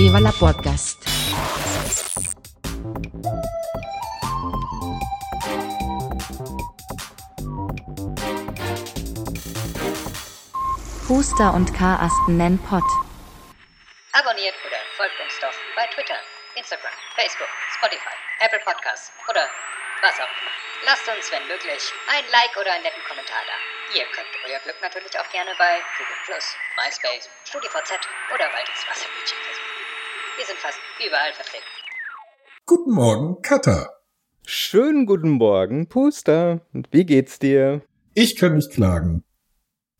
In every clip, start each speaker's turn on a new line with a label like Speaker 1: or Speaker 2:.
Speaker 1: Viva la Podcast. Huster und Karasten nennen Pott.
Speaker 2: Abonniert oder folgt uns doch bei Twitter, Instagram, Facebook, Spotify, Apple Podcasts oder was auch immer. Lasst uns, wenn möglich, ein Like oder einen netten Kommentar da. Ihr könnt euer Glück natürlich auch gerne bei Google+, MySpace, StudiVZ oder Waldes Wassermädchen versuchen. Wir sind fast überall vertreten.
Speaker 3: Guten Morgen, Kata.
Speaker 4: Schönen guten Morgen, Puster. Wie geht's dir?
Speaker 3: Ich kann nicht klagen.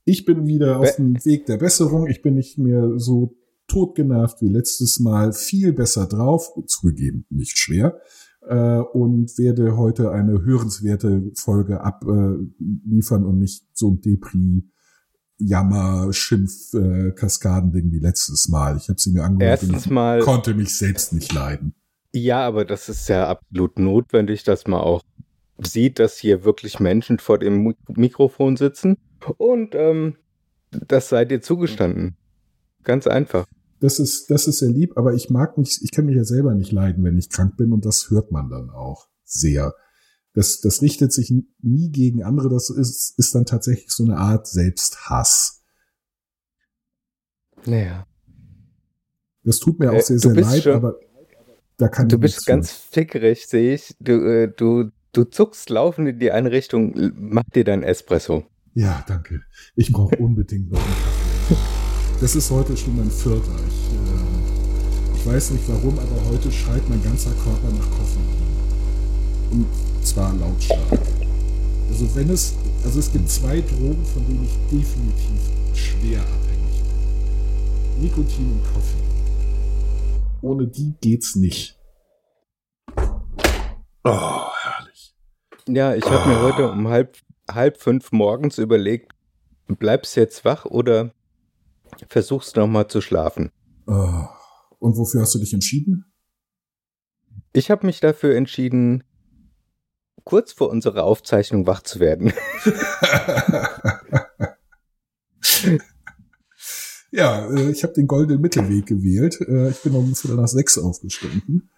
Speaker 3: Ich bin wieder auf dem Weg der Besserung. Ich bin nicht mehr so totgenervt wie letztes Mal. Viel besser drauf. Zugegeben, nicht schwer. Äh, und werde heute eine hörenswerte Folge abliefern und nicht so ein Depri Jammer, Schimpf, äh, Kaskadending wie letztes Mal. Ich habe sie mir angehört
Speaker 4: Erstens
Speaker 3: und
Speaker 4: mal-
Speaker 3: konnte mich selbst nicht leiden.
Speaker 4: Ja, aber das ist ja absolut notwendig, dass man auch sieht, dass hier wirklich Menschen vor dem Mi- Mikrofon sitzen. Und ähm, das sei dir zugestanden. Ganz einfach.
Speaker 3: Das ist, das ist sehr lieb, aber ich mag mich, ich kann mich ja selber nicht leiden, wenn ich krank bin und das hört man dann auch sehr. Das, das richtet sich nie gegen andere, das ist, ist dann tatsächlich so eine Art Selbsthass.
Speaker 4: Naja.
Speaker 3: Das tut mir auch
Speaker 4: Äh,
Speaker 3: sehr, sehr leid,
Speaker 4: schon-
Speaker 3: aber da kann
Speaker 4: Du bist ganz
Speaker 3: für.
Speaker 4: fickerig, sehe ich. Du, äh, du, du zuckst laufend in die eine Richtung. Mach dir dein Espresso.
Speaker 3: Ja, danke. Ich brauche unbedingt noch einen Kaffee. Das ist heute schon mein vierter. Ich, äh, ich weiß nicht warum, aber heute schreit mein ganzer Körper nach Koffein. Und zwar lautstark. Also wenn es, also es gibt zwei Drogen, von denen ich definitiv schwer abhängig bin. Nikotin und Koffein. Ohne die geht's nicht. Oh, herrlich.
Speaker 4: Ja, ich habe mir heute um halb, halb fünf morgens überlegt, bleibst jetzt wach oder versuchst noch mal zu schlafen?
Speaker 3: Oh. Und wofür hast du dich entschieden?
Speaker 4: Ich habe mich dafür entschieden, kurz vor unserer Aufzeichnung wach zu werden.
Speaker 3: ja, äh, ich habe den goldenen Mittelweg gewählt. Äh, Ich bin um Viertel nach sechs aufgestanden.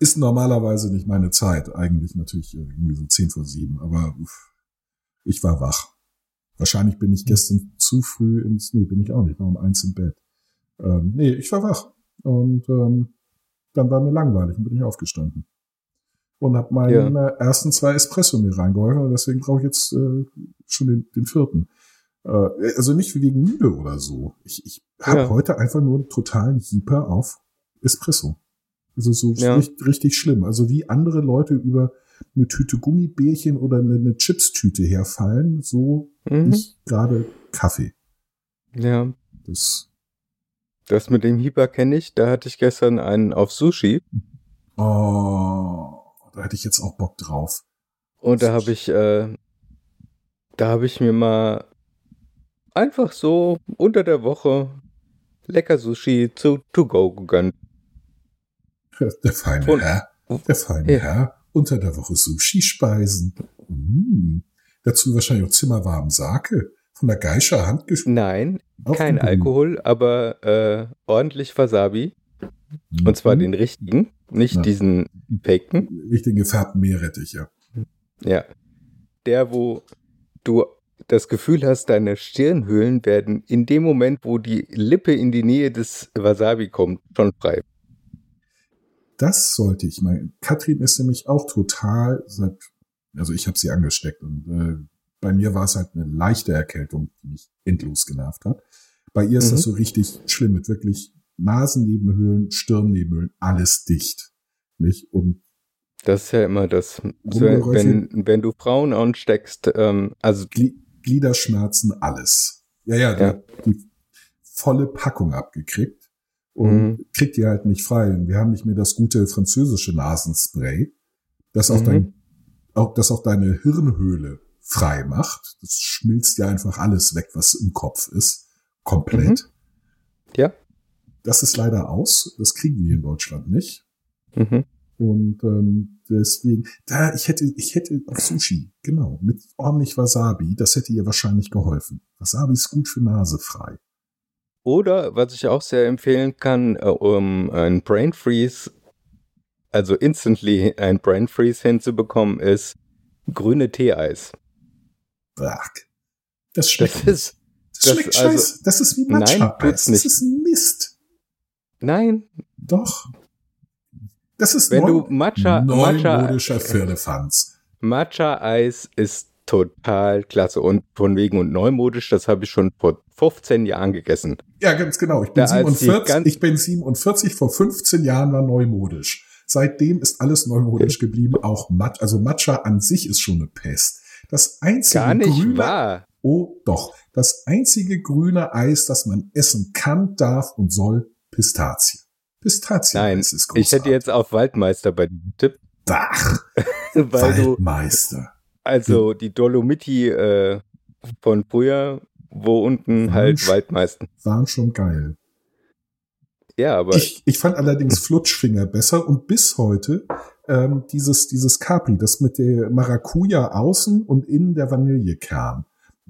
Speaker 3: Ist normalerweise nicht meine Zeit. Eigentlich natürlich irgendwie so zehn vor sieben. Aber ich war wach. Wahrscheinlich bin ich gestern zu früh ins... Nee, bin ich auch nicht. War um eins im Bett. Ähm, nee, ich war wach. Und ähm, dann war mir langweilig und bin ich aufgestanden. Und habe meinen äh, ersten zwei Espresso mir reingeholfen. Und deswegen brauche ich jetzt äh, schon den, den vierten. Äh, also nicht wegen müde oder so. Ich, ich habe
Speaker 4: Ja.
Speaker 3: heute einfach nur einen totalen Hieper auf Espresso. Also so
Speaker 4: Ja.
Speaker 3: richtig, richtig schlimm. Also wie andere Leute über eine Tüte Gummibärchen oder eine, eine Chips-Tüte herfallen, so
Speaker 4: Mhm.
Speaker 3: ich gerade Kaffee.
Speaker 4: Ja,
Speaker 3: Das,
Speaker 4: das mit dem Hieber kenne ich. Da hatte ich gestern einen auf Sushi
Speaker 3: oh, da hätte ich jetzt auch Bock drauf.
Speaker 4: und da habe ich, äh, da habe ich mir mal einfach so unter der Woche lecker Sushi zu To Go gegönnt.
Speaker 3: Der feine
Speaker 4: Und-
Speaker 3: Herr, der feine
Speaker 4: Ja.
Speaker 3: Herr, unter der Woche Sushi-Speisen. Mm. Dazu wahrscheinlich auch zimmerwarmen Sake. Von der Geischer Hand gesch-
Speaker 4: Nein, kein. Alkohol, aber äh, ordentlich Wasabi. Und zwar
Speaker 3: Mhm.
Speaker 4: den richtigen, nicht
Speaker 3: Ja.
Speaker 4: diesen faken.
Speaker 3: Richtig gefärbten Meerrettich, ja.
Speaker 4: Ja. Der, wo du das Gefühl hast, deine Stirnhöhlen werden in dem Moment, wo die Lippe in die Nähe des Wasabi kommt, schon frei.
Speaker 3: Das sollte ich mal. Katrin ist nämlich auch total seit, also ich habe sie angesteckt und äh, bei mir war es halt eine leichte Erkältung, die mich endlos genervt hat. Bei ihr ist
Speaker 4: Mhm.
Speaker 3: das so richtig schlimm mit wirklich Nasennebenhöhlen, Stirnnebenhöhlen, alles dicht. Nicht? Und
Speaker 4: Das ist ja immer das. Wenn, wenn du Frauen ansteckst, ähm, also
Speaker 3: Gli Gliederschmerzen, alles. Ja, ja, die
Speaker 4: Ja.
Speaker 3: hat die volle Packung abgekriegt und
Speaker 4: Mhm.
Speaker 3: kriegt die halt nicht frei. Und wir haben nicht mehr das gute französische Nasenspray, das auch
Speaker 4: Mhm.
Speaker 3: dein, auch, das auch deine Hirnhöhle frei macht. Das schmilzt ja einfach alles weg, was im Kopf ist. Komplett.
Speaker 4: ja.
Speaker 3: Das ist leider aus. Das kriegen wir hier in Deutschland nicht.
Speaker 4: Mhm.
Speaker 3: Und ähm, deswegen, da, ich hätte, ich hätte auf Sushi, genau, mit ordentlich Wasabi, das hätte ihr wahrscheinlich geholfen. Wasabi ist gut für Nase frei.
Speaker 4: Oder, was ich auch sehr empfehlen kann, äh, um ein Brain Freeze, also instantly ein Brain Freeze hinzubekommen, ist grüne Teeeis.
Speaker 3: Ach, das schmeckt
Speaker 4: Das ist,
Speaker 3: Das
Speaker 4: das-
Speaker 3: schmeckt
Speaker 4: also-
Speaker 3: scheiße. Das ist wie Matcha.
Speaker 4: Nein, tut's
Speaker 3: Das ist Mist.
Speaker 4: Nein,
Speaker 3: Doch. Das ist
Speaker 4: wenn
Speaker 3: neu,
Speaker 4: du Matcha, Matcha,
Speaker 3: neumodischer Firlefanz.
Speaker 4: Matcha-Eis ist total klasse und von wegen und neumodisch, das habe ich schon vor 15 Jahren gegessen.
Speaker 3: Ja, ganz genau. Ich bin,
Speaker 4: Da als die
Speaker 3: 47,
Speaker 4: ganz-
Speaker 3: ich bin 47, vor 15 Jahren war neumodisch. Seitdem ist alles neumodisch geblieben, auch Matcha. Also Matcha an sich ist schon eine Pest. Das einzige
Speaker 4: Gar nicht
Speaker 3: grüne,
Speaker 4: wahr.
Speaker 3: oh doch, das einzige grüne Eis, das man essen kann, darf und soll, Pistazie. Pistazie
Speaker 4: Nein,
Speaker 3: ist großartig.
Speaker 4: ich hätte jetzt auf Waldmeister bei dir getippt,
Speaker 3: Ach,
Speaker 4: weil du
Speaker 3: Waldmeister.
Speaker 4: Also die Dolomiti äh, von früher, wo unten
Speaker 3: Mensch.
Speaker 4: halt Waldmeister.
Speaker 3: Waren schon geil.
Speaker 4: Ja, aber
Speaker 3: Ich, ich fand allerdings Flutschfinger besser und bis heute ähm, dieses, dieses Capri, das mit der Maracuja außen und innen der Vanillekern.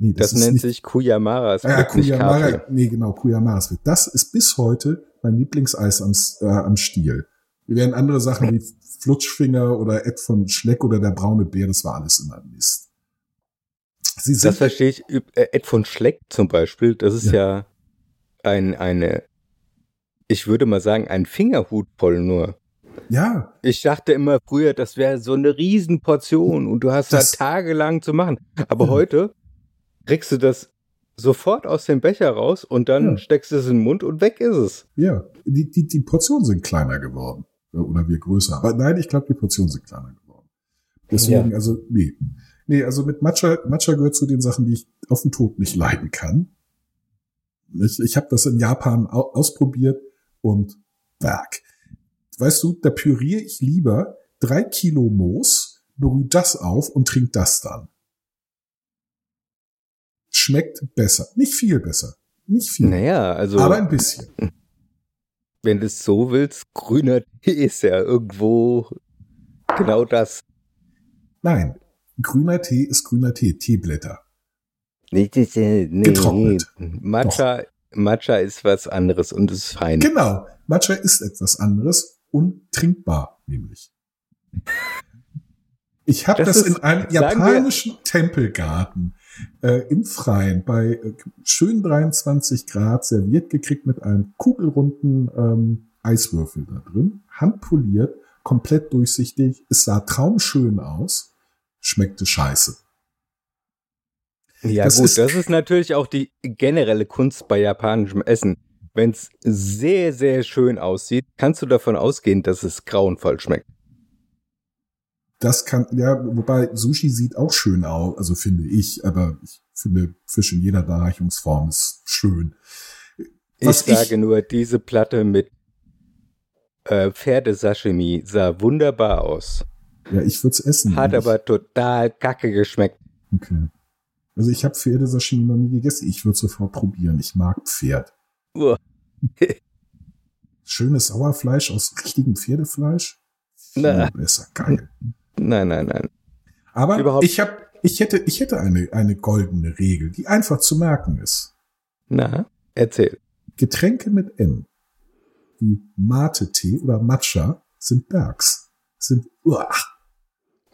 Speaker 3: Nee,
Speaker 4: das,
Speaker 3: ist
Speaker 4: nennt
Speaker 3: nicht,
Speaker 4: sich Kuyamara. Es
Speaker 3: Ah, ja,
Speaker 4: nicht
Speaker 3: Kuyamara, nee, genau, Kuyamara. Das ist bis heute mein Lieblingseis am, äh, am Stiel. Wir werden andere Sachen wie Flutschfinger oder Ed von Schleck oder der braune Bär, das war alles immer Mist. Sie
Speaker 4: Das
Speaker 3: sind,
Speaker 4: verstehe ich. Äh, Ed von Schleck zum Beispiel, das ist ja, ein, eine, ich würde mal sagen, ein Fingerhut voll nur.
Speaker 3: ja,
Speaker 4: Ich dachte immer früher, das wäre so eine Riesenportion und du hast
Speaker 3: Das-
Speaker 4: da tagelang zu machen. Aber
Speaker 3: Ja.
Speaker 4: heute kriegst du das sofort aus dem Becher raus und dann
Speaker 3: Ja.
Speaker 4: steckst du es in den Mund und weg ist es.
Speaker 3: ja, die, die, die Portionen sind kleiner geworden. Oder wir größer. Aber nein, ich glaube, die Portionen sind kleiner geworden. Deswegen, also, nee. Nee, also mit Matcha, Matcha gehört zu den Sachen, die ich auf den Tod nicht leiden kann. Ich, ich habe das in Japan au ausprobiert und Werk. Weißt du, da püriere ich lieber drei Kilo Moos, brühe das auf und trink das dann. Schmeckt besser. Nicht viel besser. Nicht viel.
Speaker 4: Naja, also.
Speaker 3: aber ein bisschen.
Speaker 4: wenn du es so willst, grüner Tee ist ja irgendwo genau das.
Speaker 3: Nein. Grüner Tee ist grüner Tee. Teeblätter.
Speaker 4: Nee, nee, nee.
Speaker 3: Getrocknet.
Speaker 4: Matcha, Matcha ist was anderes und ist fein.
Speaker 3: Genau. Matcha ist etwas anderes. Untrinkbar, nämlich. Ich habe
Speaker 4: Das
Speaker 3: das, in einem
Speaker 4: sagen wir-
Speaker 3: japanischen Tempelgarten äh, im Freien bei äh, schön 23 Grad serviert gekriegt mit einem kugelrunden ähm, Eiswürfel da drin, handpoliert, komplett durchsichtig. Es sah traumschön aus, schmeckte scheiße.
Speaker 4: Ja
Speaker 3: Das
Speaker 4: gut,
Speaker 3: ist-
Speaker 4: das ist natürlich auch die generelle Kunst bei japanischem Essen. Wenn es sehr, sehr schön aussieht, kannst du davon ausgehen, dass es grauenvoll schmeckt.
Speaker 3: Das kann, ja, wobei Sushi sieht auch schön aus, also finde ich, aber ich finde Fisch in jeder Darreichungsform ist schön. Was
Speaker 4: ich sage nur, diese Platte mit äh, Pferdesashimi sah wunderbar aus.
Speaker 3: Ja, ich würde es essen.
Speaker 4: Hat
Speaker 3: Ich-
Speaker 4: aber total kacke geschmeckt.
Speaker 3: Okay. Also ich habe Pferdesashimi noch nie gegessen. Ich würde sofort probieren. Ich mag Pferd. Schönes Sauerfleisch aus richtigem Pferdefleisch.
Speaker 4: Na.
Speaker 3: besser. Geil.
Speaker 4: Nein, nein, nein.
Speaker 3: Aber
Speaker 4: Überhaupt-
Speaker 3: ich habe, ich hätte, ich hätte eine, eine goldene Regel, die einfach zu merken ist.
Speaker 4: Na, erzähl.
Speaker 3: Getränke mit M, wie Mate-Tee oder Matcha, sind Bergs. Sind, uah,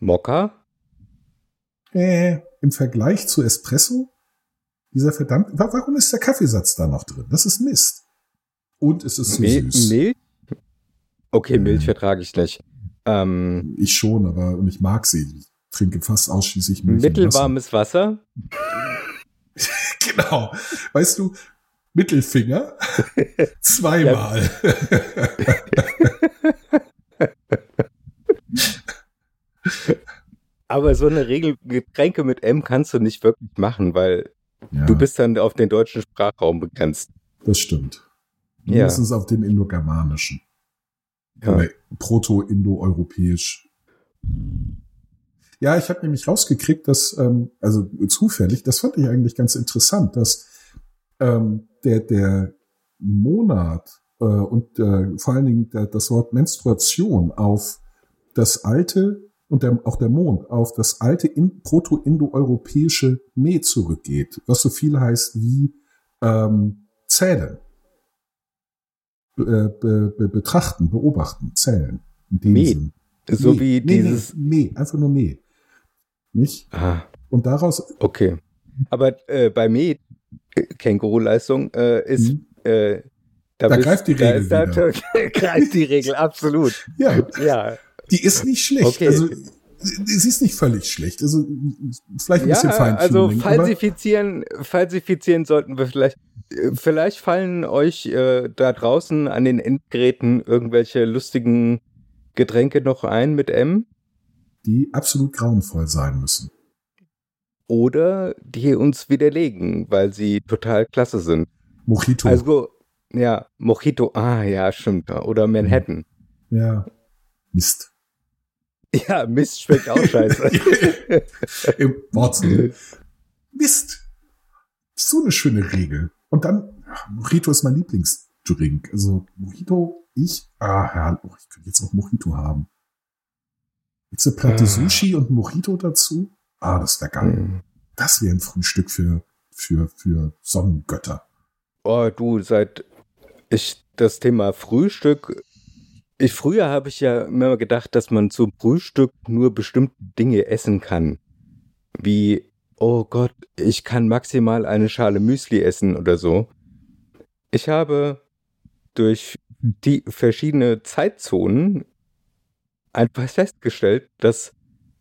Speaker 4: Mokka?
Speaker 3: äh, im Vergleich zu Espresso, dieser verdammt, wa- warum ist der Kaffeesatz da noch drin? Das ist Mist. Und es ist zu
Speaker 4: Mil
Speaker 3: süß.
Speaker 4: Milch? Okay, Milch
Speaker 3: Mhm.
Speaker 4: vertrage ich nicht. Ähm,
Speaker 3: Ich schon, aber und ich mag sie. Ich trinke fast ausschließlich Milch. und Wasser.
Speaker 4: mittelwarmes Wasser?
Speaker 3: Genau. Weißt du, Mittelfinger zweimal.
Speaker 4: Aber so eine Regel, Getränke mit M kannst du nicht wirklich machen, weil
Speaker 3: Ja,
Speaker 4: du bist dann auf den deutschen Sprachraum begrenzt.
Speaker 3: das stimmt.
Speaker 4: Ja.
Speaker 3: Mindestens auf dem indogermanischen.
Speaker 4: Ja.
Speaker 3: Oder proto-indoeuropäisch. Ja, ich habe nämlich rausgekriegt, dass, ähm, also zufällig, das fand ich eigentlich ganz interessant, dass ähm, der, der Monat äh, und äh, vor allen Dingen der, das Wort Menstruation auf das alte und der, auch der Mond auf das alte in, proto-indoeuropäische Me zurückgeht, was so viel heißt wie ähm, zählen. Äh, be, be, betrachten, beobachten, zählen. Sinn.
Speaker 4: So
Speaker 3: Meh,
Speaker 4: wie
Speaker 3: Meh,
Speaker 4: dieses.
Speaker 3: Meh, Meh, einfach nur Meh. Nicht?
Speaker 4: Ah,
Speaker 3: Und daraus,
Speaker 4: okay. Aber äh, bei Med, äh, Känguru-Leistung, äh, ist.
Speaker 3: Mhm.
Speaker 4: Äh,
Speaker 3: Da
Speaker 4: bist-
Speaker 3: greift die
Speaker 4: da
Speaker 3: Regel
Speaker 4: da- greift die Regel, absolut.
Speaker 3: ja,
Speaker 4: Ja,
Speaker 3: die ist nicht schlecht.
Speaker 4: Okay.
Speaker 3: Also, sie ist nicht völlig schlecht. Also, vielleicht ein
Speaker 4: ja
Speaker 3: bisschen Feintuning.
Speaker 4: also falsifizieren, falsifizieren sollten wir vielleicht. Vielleicht fallen euch äh, da draußen an den Endgeräten irgendwelche lustigen Getränke noch ein mit M
Speaker 3: die absolut grauenvoll sein müssen.
Speaker 4: oder die uns widerlegen, weil sie total klasse sind.
Speaker 3: Mojito.
Speaker 4: Also, ja, Mojito, ah ja, stimmt. Oder Manhattan.
Speaker 3: ja. Mist.
Speaker 4: Ja, Mist schmeckt auch scheiße.
Speaker 3: Im Wortsinne. Mist. So eine schöne Regel. Und dann, ach, Mojito ist mein Lieblingsdrink. Also Mojito, ich, ah, ja, oh, ich könnte jetzt auch Mojito haben. Jetzt eine Platte
Speaker 4: Ah.
Speaker 3: Sushi und Mojito dazu. Ah, das wäre geil.
Speaker 4: Hm.
Speaker 3: Das wäre ein Frühstück für, für, für Sonnengötter.
Speaker 4: Oh, du, seit ich das Thema Frühstück. Ich früher habe ich ja immer gedacht, dass man zum Frühstück nur bestimmte Dinge essen kann. Wie, oh Gott, ich kann maximal eine Schale Müsli essen oder so. Ich habe durch die verschiedene Zeitzonen einfach festgestellt, dass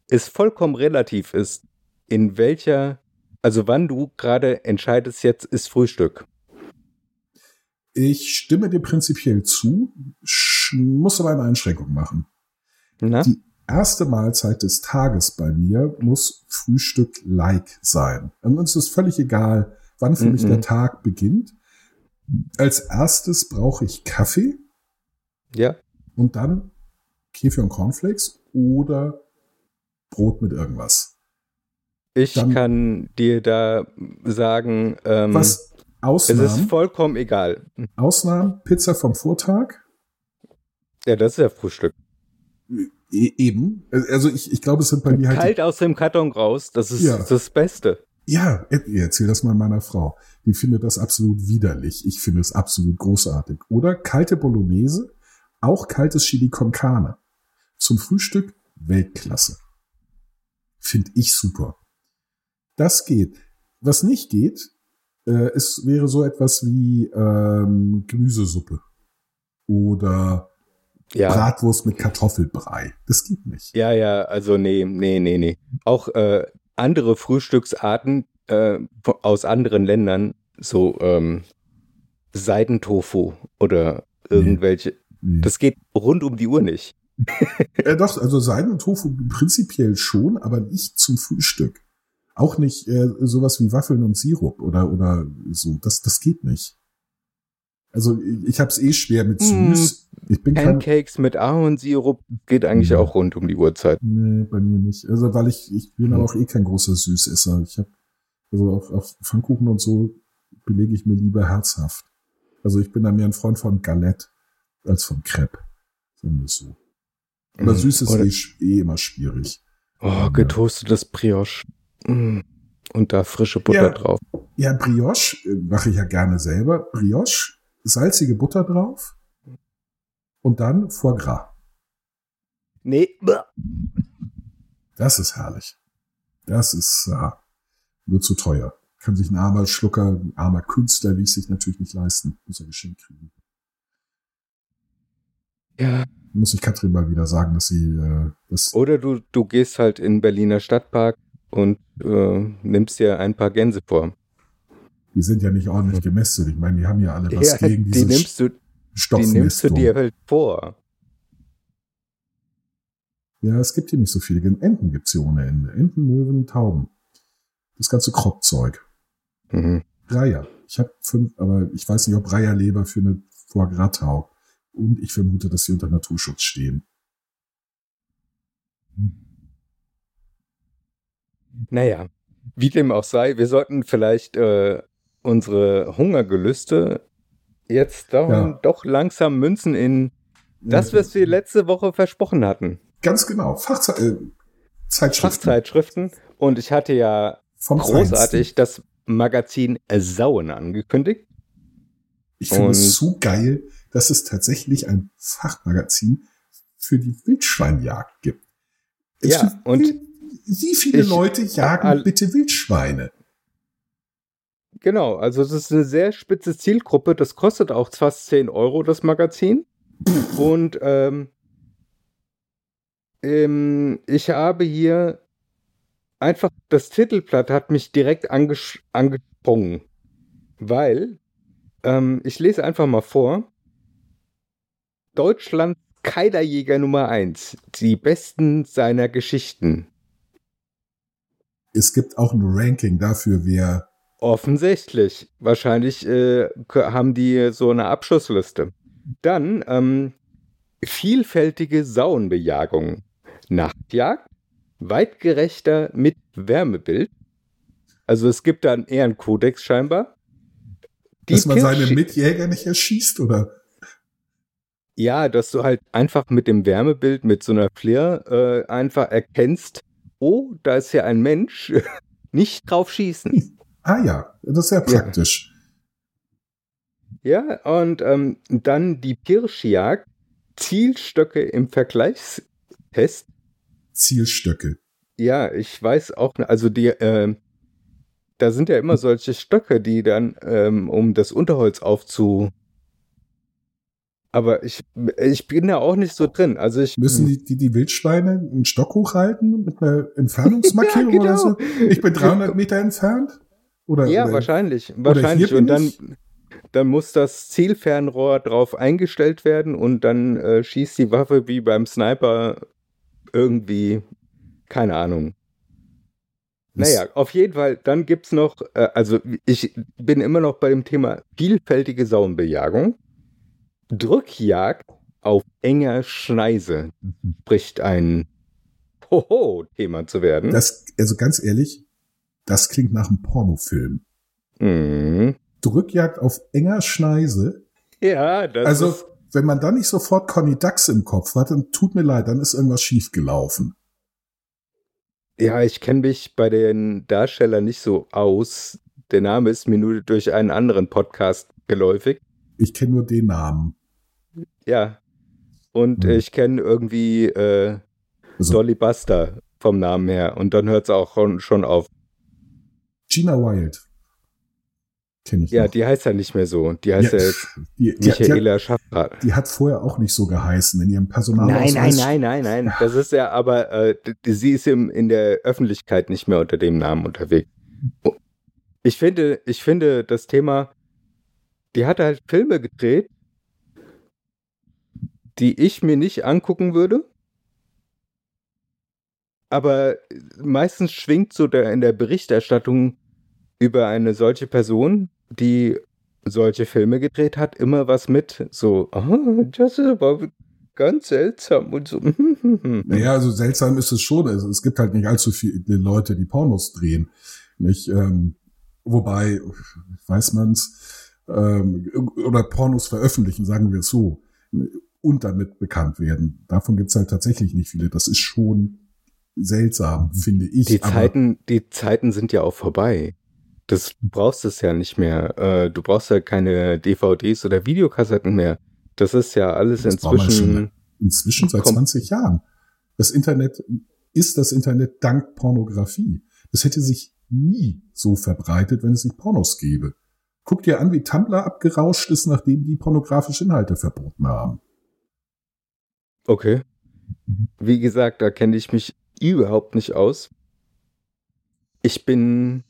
Speaker 4: es vollkommen relativ ist, in welcher, also wann du gerade entscheidest, jetzt ist Frühstück.
Speaker 3: Ich stimme dir prinzipiell zu, muss aber eine Einschränkung machen.
Speaker 4: Na?
Speaker 3: Die erste Mahlzeit des Tages bei mir muss Frühstück-like sein. Und uns ist völlig egal, wann für mich
Speaker 4: Mhm.
Speaker 3: der Tag beginnt. Als erstes brauche ich Kaffee
Speaker 4: Ja.
Speaker 3: und dann Kefir und Cornflakes oder Brot mit irgendwas.
Speaker 4: Ich
Speaker 3: Dann-
Speaker 4: kann dir da sagen, ähm,
Speaker 3: Was
Speaker 4: es ist
Speaker 3: Ausnahmen,
Speaker 4: vollkommen egal.
Speaker 3: Ausnahmen, Pizza vom Vortag,
Speaker 4: Ja, das ist ja Frühstück.
Speaker 3: E eben. Also ich, ich glaube, es sind bei mir halt
Speaker 4: Kalt aus dem Karton raus, das ist
Speaker 3: Ja.
Speaker 4: das Beste.
Speaker 3: Ja, e- erzähl das mal meiner Frau. Die findet das absolut widerlich. Ich finde es absolut großartig. Oder kalte Bolognese, auch kaltes Chili con Carne. Zum Frühstück Weltklasse. Finde ich super. Das geht. Was nicht geht, äh, es wäre so etwas wie ähm, Gemüsesuppe oder
Speaker 4: Ja.
Speaker 3: Bratwurst mit Kartoffelbrei. Das geht nicht.
Speaker 4: Ja, ja, also nee, nee, nee, nee. Auch äh, andere Frühstücksarten äh, aus anderen Ländern, so ähm, Seidentofu oder irgendwelche,
Speaker 3: Nee.
Speaker 4: das geht rund um die Uhr nicht.
Speaker 3: Äh, doch, also Seiden und Tofu prinzipiell schon, aber nicht zum Frühstück. Auch nicht äh, sowas wie Waffeln und Sirup oder oder so. Das das geht nicht. Also ich, habe es eh schwer mit
Speaker 4: Mm,
Speaker 3: süß. Ich bin kein
Speaker 4: Pancakes mit Ahornsirup geht eigentlich
Speaker 3: Ja.
Speaker 4: auch rund um die Uhrzeit.
Speaker 3: nee, bei mir nicht. Also weil ich ich bin aber auch eh kein großer Süßesser. Ich habe also auf, auf Pfannkuchen und so belege ich mir lieber herzhaft. Also ich bin da mehr ein Freund von Galette als von Crepe. Sagen wir so. Aber
Speaker 4: Mm,
Speaker 3: süß ist eh, eh immer schwierig.
Speaker 4: Oh, getoastetes Brioche. Mm. Und da frische Butter
Speaker 3: Ja.
Speaker 4: drauf.
Speaker 3: Ja, Brioche äh, mache ich ja gerne selber. Brioche, salzige Butter drauf und dann Foie Gras.
Speaker 4: Nee.
Speaker 3: Das ist herrlich. Das ist äh, nur zu teuer. Kann sich ein armer Schlucker, ein armer Künstler, wie es sich natürlich nicht leisten. Muss er geschenkt kriegen.
Speaker 4: Ja.
Speaker 3: Muss ich Katrin mal wieder sagen, dass sie äh, das.
Speaker 4: Oder du, du gehst halt in Berliner Stadtpark und äh, nimmst dir ein paar Gänse vor.
Speaker 3: Die sind ja nicht ordentlich gemästet. Ich meine, die haben ja alle was
Speaker 4: Ja,
Speaker 3: gegen
Speaker 4: die
Speaker 3: diese
Speaker 4: nimmst du, die nimmst du dir halt vor.
Speaker 3: Ja, es gibt hier nicht so viele. Enten gibt's hier ohne Ende. Enten, Möwen, Tauben. Das ganze Kroppzeug.
Speaker 4: Mhm.
Speaker 3: Reiher. Ich habe fünf, aber ich weiß nicht, ob Reiherleber für eine Foie Gras taugt. Und ich vermute, dass sie unter Naturschutz stehen.
Speaker 4: Naja, wie dem auch sei, wir sollten vielleicht äh, unsere Hungergelüste jetzt doch,
Speaker 3: Ja.
Speaker 4: doch langsam münzen in das, was wir letzte Woche versprochen hatten.
Speaker 3: Ganz genau. Fachze äh, Zeitschriften.
Speaker 4: Fachzeitschriften. Und ich hatte ja
Speaker 3: Vom
Speaker 4: großartig das Magazin Sauen angekündigt.
Speaker 3: Ich finde es so geil, dass es tatsächlich ein Fachmagazin für die Wildschweinjagd gibt. Es
Speaker 4: Ja, und
Speaker 3: wie viele
Speaker 4: ich-
Speaker 3: Leute jagen bitte Wildschweine?
Speaker 4: Genau, also das ist eine sehr spitze Zielgruppe. Das kostet auch fast 10 Euro, das Magazin. Und ähm, ähm, ich habe hier einfach, das Titelblatt hat mich direkt anges angesprungen, weil ähm, ich lese einfach mal vor. Deutschland Keilerjäger Nummer 1. Die besten seiner Geschichten.
Speaker 3: Es gibt auch ein Ranking dafür, wer
Speaker 4: Offensichtlich. Wahrscheinlich äh, haben die so eine Abschussliste. Dann ähm, vielfältige Sauenbejagung. Nachtjagd, weitgerechter mit Wärmebild. Also es gibt da einen Ehrenkodex scheinbar. Die
Speaker 3: dass man seine Mitjäger nicht erschießt oder
Speaker 4: Ja, dass du halt einfach mit dem Wärmebild, mit so einer Flair äh, einfach erkennst, oh, da ist ja ein Mensch, nicht drauf schießen.
Speaker 3: Ah ja, das ist ja praktisch.
Speaker 4: Ja, und ähm, dann die Pirschjagd, Zielstöcke im Vergleichstest.
Speaker 3: Zielstöcke.
Speaker 4: Ja, ich weiß auch, also die, ähm, da sind ja immer solche Stöcke, die dann, ähm, um das Unterholz aufzu. Aber ich, ich bin da auch nicht so drin. Also ich
Speaker 3: Müssen die, die, die Wildschweine einen Stock hochhalten mit einer Entfernungsmarkierung
Speaker 4: Ja,
Speaker 3: oder
Speaker 4: genau.
Speaker 3: so? Ich bin 300 Meter entfernt? Oder,
Speaker 4: Ja,
Speaker 3: oder
Speaker 4: wahrscheinlich.
Speaker 3: oder
Speaker 4: Wahrscheinlich. Und dann, dann muss das Zielfernrohr drauf eingestellt werden und dann äh, schießt die Waffe wie beim Sniper irgendwie, keine Ahnung. Naja, auf jeden Fall, dann gibt's noch, äh, also ich bin immer noch bei dem Thema vielfältige Sauenbejagung. Drückjagd auf enger Schneise spricht ein Hoho-Thema zu werden.
Speaker 3: Das, also ganz ehrlich, das klingt nach einem Pornofilm.
Speaker 4: Mhm.
Speaker 3: Drückjagd auf enger Schneise.
Speaker 4: Ja, das
Speaker 3: Also,
Speaker 4: ist,
Speaker 3: wenn man dann nicht sofort Conny Dax im Kopf hat, dann tut mir leid, dann ist irgendwas schiefgelaufen.
Speaker 4: Ja, ich kenne mich bei den Darstellern nicht so aus. Der Name ist mir nur durch einen anderen Podcast geläufig.
Speaker 3: Ich kenne nur den Namen.
Speaker 4: Ja. Und
Speaker 3: Hm.
Speaker 4: ich kenne irgendwie äh,
Speaker 3: Also,
Speaker 4: Dolly Buster vom Namen her. Und dann hört es auch schon, schon auf.
Speaker 3: Gina Wild. Kenne ich
Speaker 4: Ja,
Speaker 3: noch.
Speaker 4: die heißt ja nicht mehr so. Die heißt ja,
Speaker 3: Ja,
Speaker 4: jetzt
Speaker 3: die, die, die, hat,
Speaker 4: Michaela Schaffrath.
Speaker 3: die hat vorher auch nicht so geheißen in ihrem Personalausweis.
Speaker 4: Nein, nein, nein, nein, nein. Das ist ja aber, äh, sie ist im, in der Öffentlichkeit nicht mehr unter dem Namen unterwegs. Ich finde, ich finde das Thema, die hat halt Filme gedreht, die ich mir nicht angucken würde. Aber meistens schwingt so der, in der Berichterstattung über eine solche Person, die solche Filme gedreht hat, immer was mit. So, ah, das ist aber ganz seltsam und so.
Speaker 3: Naja, also seltsam ist es schon. Also es gibt halt nicht allzu viele Leute, die Pornos drehen. Nicht, ähm, wobei, weiß man's, ähm, oder Pornos veröffentlichen, sagen wir es so, und damit bekannt werden. Davon gibt's halt tatsächlich nicht viele. Das ist schon seltsam, finde ich.
Speaker 4: Die Zeiten, die Zeiten sind ja auch vorbei. Das du brauchst es ja nicht mehr. Äh, du brauchst ja keine DVDs oder Videokassetten mehr. Das ist ja alles
Speaker 3: Das
Speaker 4: inzwischen.
Speaker 3: schon. Inzwischen seit
Speaker 4: Komm.
Speaker 3: 20 Jahren. Das Internet ist das Internet dank Pornografie. Das hätte sich nie so verbreitet, wenn es nicht Pornos gäbe. Guck dir an, wie Tumblr abgerauscht ist, nachdem die pornografische Inhalte verboten haben.
Speaker 4: Okay. Wie gesagt, da kenne ich mich überhaupt nicht aus. Ich bin,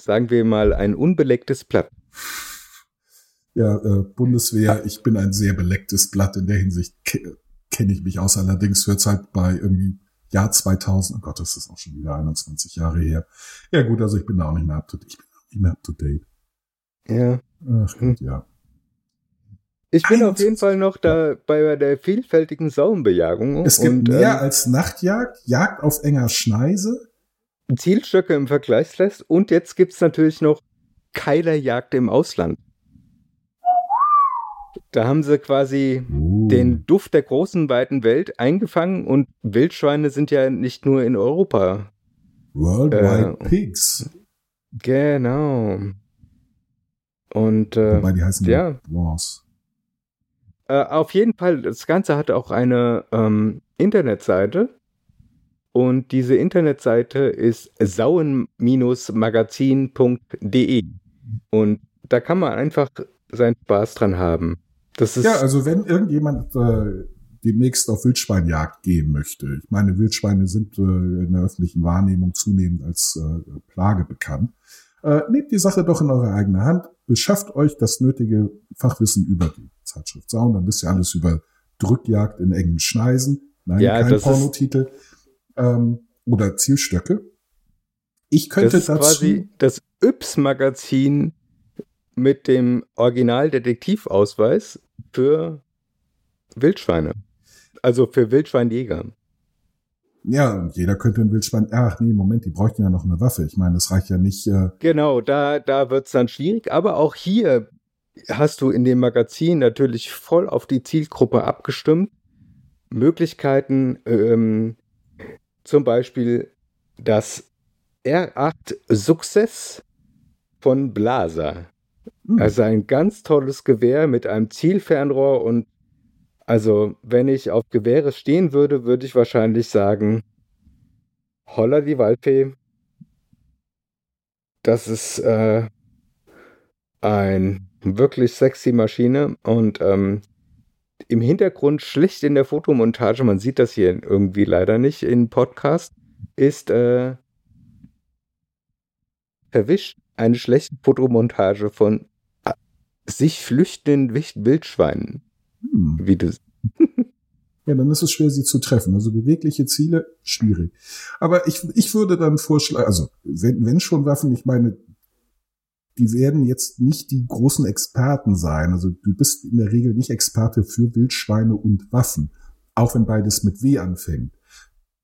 Speaker 4: sagen wir mal, ein unbelecktes Blatt.
Speaker 3: Ja, äh, Bundeswehr, ich bin ein sehr belecktes Blatt in der Hinsicht, ke kenne ich mich aus. Allerdings hört halt bei irgendwie Jahr 2000, oh Gott, das ist auch schon wieder 21 Jahre her. Ja gut, also ich bin da auch nicht mehr up to date. Ich bin auch nicht mehr up to date.
Speaker 4: Ja.
Speaker 3: Ach
Speaker 4: Hm.
Speaker 3: Gott, ja.
Speaker 4: Ich bin auf
Speaker 3: 21.
Speaker 4: jeden Fall noch da bei der vielfältigen Sauenbejagung.
Speaker 3: Es gibt
Speaker 4: und,
Speaker 3: mehr
Speaker 4: ähm,
Speaker 3: als Nachtjagd, Jagd auf enger Schneise.
Speaker 4: Zielstöcke im Vergleichstest und jetzt gibt's natürlich noch Keilerjagd im Ausland. Da haben sie quasi
Speaker 3: Oh.
Speaker 4: den Duft der großen, weiten Welt eingefangen und Wildschweine sind ja nicht nur in Europa.
Speaker 3: Worldwide
Speaker 4: äh,
Speaker 3: Pigs.
Speaker 4: Genau. Und äh,
Speaker 3: Wobei die heißen
Speaker 4: ja.
Speaker 3: Blancs.
Speaker 4: Äh, auf jeden Fall, das Ganze hat auch eine ähm, Internetseite. Und diese Internetseite ist sauen-magazin.de. Und da kann man einfach seinen Spaß dran haben. Das ist
Speaker 3: Ja, also wenn irgendjemand äh, demnächst auf Wildschweinjagd gehen möchte, ich meine, Wildschweine sind äh, in der öffentlichen Wahrnehmung zunehmend als äh, Plage bekannt, äh, nehmt die Sache doch in eure eigene Hand, beschafft euch das nötige Fachwissen über die Zeitschrift Saun, dann wisst ihr alles über Drückjagd in engen Schneisen, nein,
Speaker 4: Ja,
Speaker 3: kein
Speaker 4: das ist-
Speaker 3: Pornotitel, ähm, oder Zielstöcke. Ich könnte
Speaker 4: das ist
Speaker 3: dazu,
Speaker 4: quasi das Yps-Magazin mit dem Originaldetektivausweis für Wildschweine. Also für Wildschweinjäger.
Speaker 3: ja, jeder könnte ein Wildschwein, ach nee, Moment, die bräuchten ja noch eine Waffe. Ich meine, es reicht ja nicht, äh,
Speaker 4: Genau, da, da wird es dann schwierig. Aber auch hier hast du in dem Magazin natürlich voll auf die Zielgruppe abgestimmt. Möglichkeiten, ähm, zum Beispiel das R8 Success von Blaser.
Speaker 3: hm,
Speaker 4: Also ein ganz tolles Gewehr mit einem Zielfernrohr und also wenn ich auf Gewehre stehen würde, würde ich wahrscheinlich sagen, holla die Waldfee. Das ist äh, ein wirklich sexy Maschine und ähm, im Hintergrund schlicht in der Fotomontage, man sieht das hier irgendwie leider nicht im Podcast, ist äh, verwischt eine schlechte Fotomontage von äh, sich flüchtenden Wildschweinen,
Speaker 3: hm.
Speaker 4: wie du
Speaker 3: Ja, dann ist es schwer, sie zu treffen. Also bewegliche Ziele, schwierig. Aber ich, ich würde dann vorschlagen, also wenn, wenn schon Waffen, ich meine, die werden jetzt nicht die großen Experten sein. Also du bist in der Regel nicht Experte für Wildschweine und Waffen. Auch wenn beides mit W anfängt.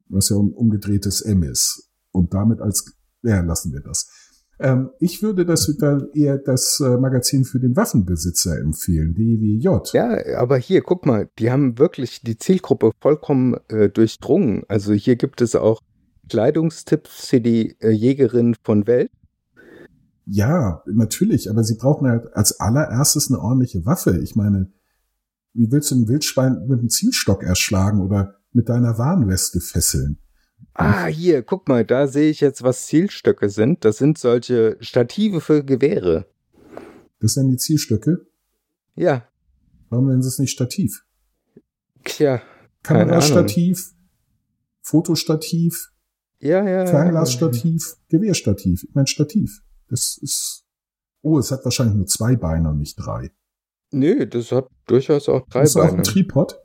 Speaker 3: Was ja ein umgedrehtes M ist. Und damit als, ja, lassen wir das. Ähm, ich würde das da eher das äh, Magazin für den Waffenbesitzer empfehlen, DWJ.
Speaker 4: Ja, aber hier, guck mal, die haben wirklich die Zielgruppe vollkommen äh, durchdrungen. Also hier gibt es auch Kleidungstipps für die äh, Jägerin von Welt.
Speaker 3: Ja, natürlich, aber sie brauchen halt als allererstes eine ordentliche Waffe. Ich meine, wie willst du ein Wildschwein mit einem Zielstock erschlagen oder mit deiner Warnweste fesseln?
Speaker 4: Ah, hier, guck mal, da sehe ich jetzt, was Zielstöcke sind. Das sind solche Stative für Gewehre.
Speaker 3: Das sind die Zielstöcke.
Speaker 4: Ja,
Speaker 3: Warum nennen sie es nicht Stativ?
Speaker 4: tja.
Speaker 3: Kamerastativ, Fotostativ,
Speaker 4: ja, ja.
Speaker 3: Fernglasstativ, Gewehrstativ. Ich meine Stativ. Das ist. Oh, es hat wahrscheinlich nur zwei Beine und nicht drei.
Speaker 4: Nö, das hat durchaus auch drei
Speaker 3: Das ist auch
Speaker 4: Beine.
Speaker 3: ein Tripod.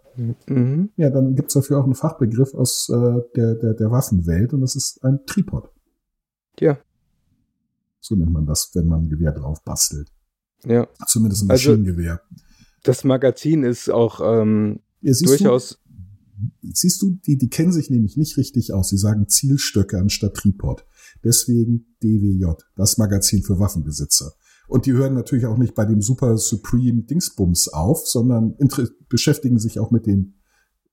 Speaker 4: Mhm.
Speaker 3: Ja, dann gibt's dafür auch einen Fachbegriff aus äh, der, der, der Waffenwelt und das ist ein Tripod.
Speaker 4: Ja,
Speaker 3: So nennt man das, wenn man ein Gewehr drauf bastelt.
Speaker 4: ja.
Speaker 3: Zumindest ein
Speaker 4: Also-
Speaker 3: Maschinengewehr.
Speaker 4: Das Magazin ist auch ähm,
Speaker 3: Ja, siehst
Speaker 4: durchaus.
Speaker 3: du, siehst du, die, die kennen sich nämlich nicht richtig aus. Sie sagen Zielstöcke anstatt Tripod. Deswegen DWJ, das Magazin für Waffenbesitzer. Und die hören natürlich auch nicht bei dem Super Supreme Dingsbums auf, sondern beschäftigen sich auch mit den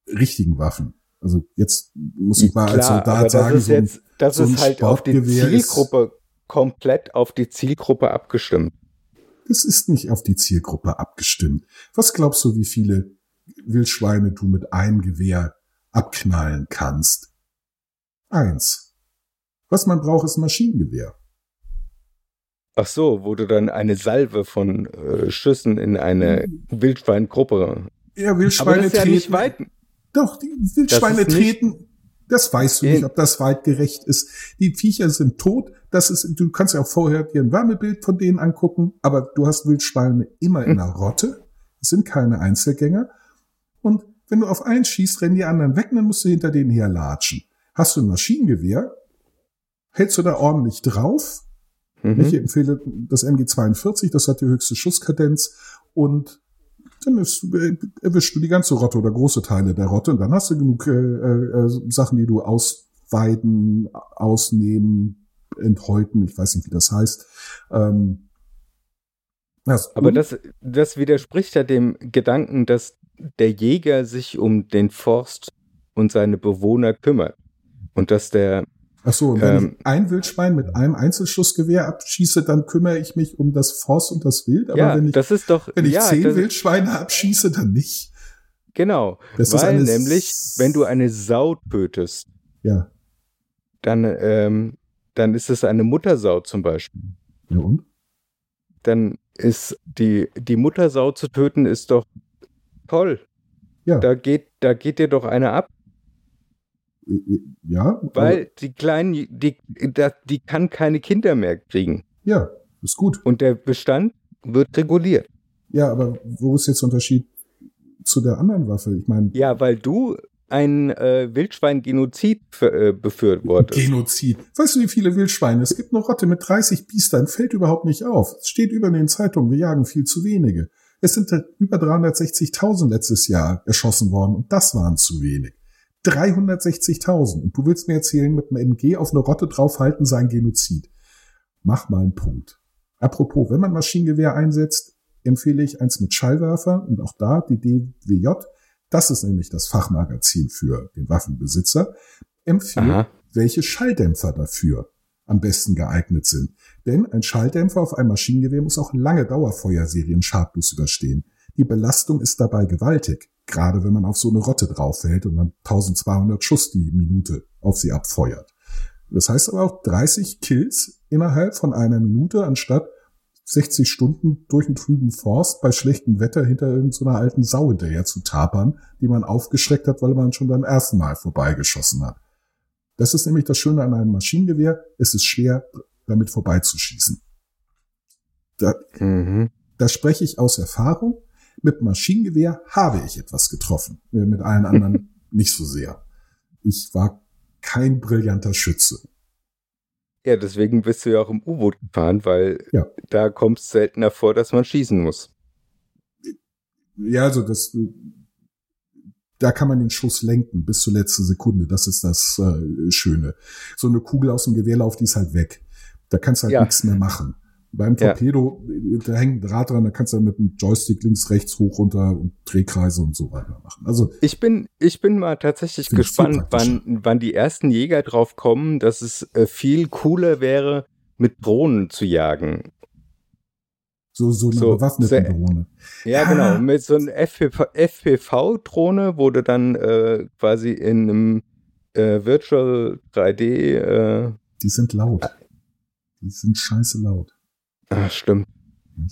Speaker 3: richtigen Waffen. Also jetzt muss ich mal als
Speaker 4: Klar, aber
Speaker 3: Soldat
Speaker 4: das
Speaker 3: sagen,
Speaker 4: ist
Speaker 3: so ein,
Speaker 4: jetzt, das
Speaker 3: so ein
Speaker 4: ist halt auf die Zielgruppe komplett auf die Zielgruppe abgestimmt.
Speaker 3: das ist nicht auf die Zielgruppe abgestimmt. Was glaubst du, wie viele Wildschweine du mit einem Gewehr abknallen kannst? Eins. Was man braucht, ist ein Maschinengewehr.
Speaker 4: Ach so, wo du dann eine Salve von äh, Schüssen in eine Wildschweingruppe.
Speaker 3: Ja,
Speaker 4: Aber
Speaker 3: Wildschweine
Speaker 4: das ist ja
Speaker 3: treten.
Speaker 4: nicht weit.
Speaker 3: Doch, die Wildschweine
Speaker 4: Das
Speaker 3: treten. Das weißt du nicht, ob das weitgerecht ist. Die Viecher sind tot. Das ist, du kannst ja auch vorher dir ein Wärmebild von denen angucken, aber du hast Wildschweine immer in der Rotte. Es sind keine Einzelgänger. Und wenn du auf einen schießt, rennen die anderen weg, dann musst du hinter denen herlatschen. Hast du ein Maschinengewehr, hältst du da ordentlich drauf.
Speaker 4: Mhm.
Speaker 3: Ich empfehle das MG42, das hat die höchste Schusskadenz und dann ist, äh, erwischst du die ganze Rotte oder große Teile der Rotte und dann hast du genug äh, äh, Sachen, die du ausweiden, ausnehmen, enthäuten, ich weiß nicht, wie das heißt. Ähm, das,
Speaker 4: Aber
Speaker 3: und-
Speaker 4: das, das widerspricht ja dem Gedanken, dass der Jäger sich um den Forst und seine Bewohner kümmert. Und dass der
Speaker 3: Ach so, und wenn
Speaker 4: Ähm,
Speaker 3: ich ein Wildschwein mit einem Einzelschussgewehr abschieße, dann kümmere ich mich um das Forst und das Wild. Aber
Speaker 4: ja,
Speaker 3: wenn ich,
Speaker 4: das ist doch,
Speaker 3: wenn ich
Speaker 4: ja,
Speaker 3: zehn Wildschweine abschieße, dann nicht.
Speaker 4: genau,
Speaker 3: Das
Speaker 4: weil nämlich, wenn du eine Sau tötest,
Speaker 3: Ja.
Speaker 4: dann, ähm, dann ist es eine Muttersau zum Beispiel.
Speaker 3: Ja und?
Speaker 4: Dann ist die, die Muttersau zu töten, ist doch toll.
Speaker 3: Ja.
Speaker 4: Da geht, da geht dir doch eine ab,
Speaker 3: Ja.
Speaker 4: weil die kleinen, die, die, die kann keine Kinder mehr kriegen.
Speaker 3: ja, ist gut.
Speaker 4: Und der Bestand wird reguliert.
Speaker 3: Ja, aber wo ist jetzt der Unterschied zu der anderen Waffe? Ich meine,
Speaker 4: Ja, weil du ein äh, Wildschwein-Genozid äh, befürwortest.
Speaker 3: Genozid. Weißt du, wie viele Wildschweine? Es gibt eine Rotte mit 30 Biestern, fällt überhaupt nicht auf. Es steht über in den Zeitungen, wir jagen viel zu wenige. Es sind da über 360.000 letztes Jahr erschossen worden und das waren zu wenig. 360.000. Und du willst mir erzählen, mit einem MG auf eine Rotte draufhalten sei ein Genozid. Mach mal einen Punkt. Apropos, wenn man Maschinengewehr einsetzt, empfehle ich eins mit Schallwerfer und auch da die DWJ. Das ist nämlich das Fachmagazin für den Waffenbesitzer. Empfiehlt,
Speaker 4: Aha.
Speaker 3: welche Schalldämpfer dafür am besten geeignet sind. Denn ein Schalldämpfer auf einem Maschinengewehr muss auch lange Dauerfeuerserien schadlos überstehen. Die Belastung ist dabei gewaltig, gerade wenn man auf so eine Rotte draufhält und dann 1200 Schuss die Minute auf sie abfeuert. Das heißt aber auch 30 Kills innerhalb von einer Minute anstatt 60 Stunden durch einen trüben Forst bei schlechtem Wetter hinter irgendeiner alten Sau hinterher zu tapern, die man aufgeschreckt hat, weil man schon beim ersten Mal vorbeigeschossen hat. Das ist nämlich das Schöne an einem Maschinengewehr. Es ist schwer, damit vorbeizuschießen. Da,
Speaker 4: Mhm.
Speaker 3: da spreche ich aus Erfahrung. Mit Maschinengewehr habe ich etwas getroffen. Äh, Mit allen anderen nicht so sehr. Ich war kein brillanter Schütze.
Speaker 4: Ja, deswegen bist du ja auch im U-Boot gefahren, weil
Speaker 3: Ja.
Speaker 4: da kommt es seltener vor, dass man schießen muss.
Speaker 3: Ja, also das, da kann man den Schuss lenken bis zur letzten Sekunde. Das ist das äh, Schöne. So eine Kugel aus dem Gewehrlauf, die ist halt weg. Da kannst du halt
Speaker 4: Ja.
Speaker 3: nichts mehr machen. Beim
Speaker 4: Ja.
Speaker 3: Torpedo, äh, da hängt ein Draht dran, da kannst du mit dem Joystick links, rechts, hoch, runter und Drehkreise und so weiter machen. Also
Speaker 4: Ich bin, ich bin mal tatsächlich gespannt, wann, wann die ersten Jäger drauf kommen, dass es äh, viel cooler wäre, mit Drohnen zu jagen.
Speaker 3: so, so eine
Speaker 4: So,
Speaker 3: bewaffnete Drohne.
Speaker 4: Ja,
Speaker 3: Ja.
Speaker 4: genau. Mit so einer FPV FPV-Drohne, wo du dann äh, quasi in einem äh, Virtual 3D, äh,
Speaker 3: Die sind laut. Die sind scheiße laut.
Speaker 4: Ah, stimmt.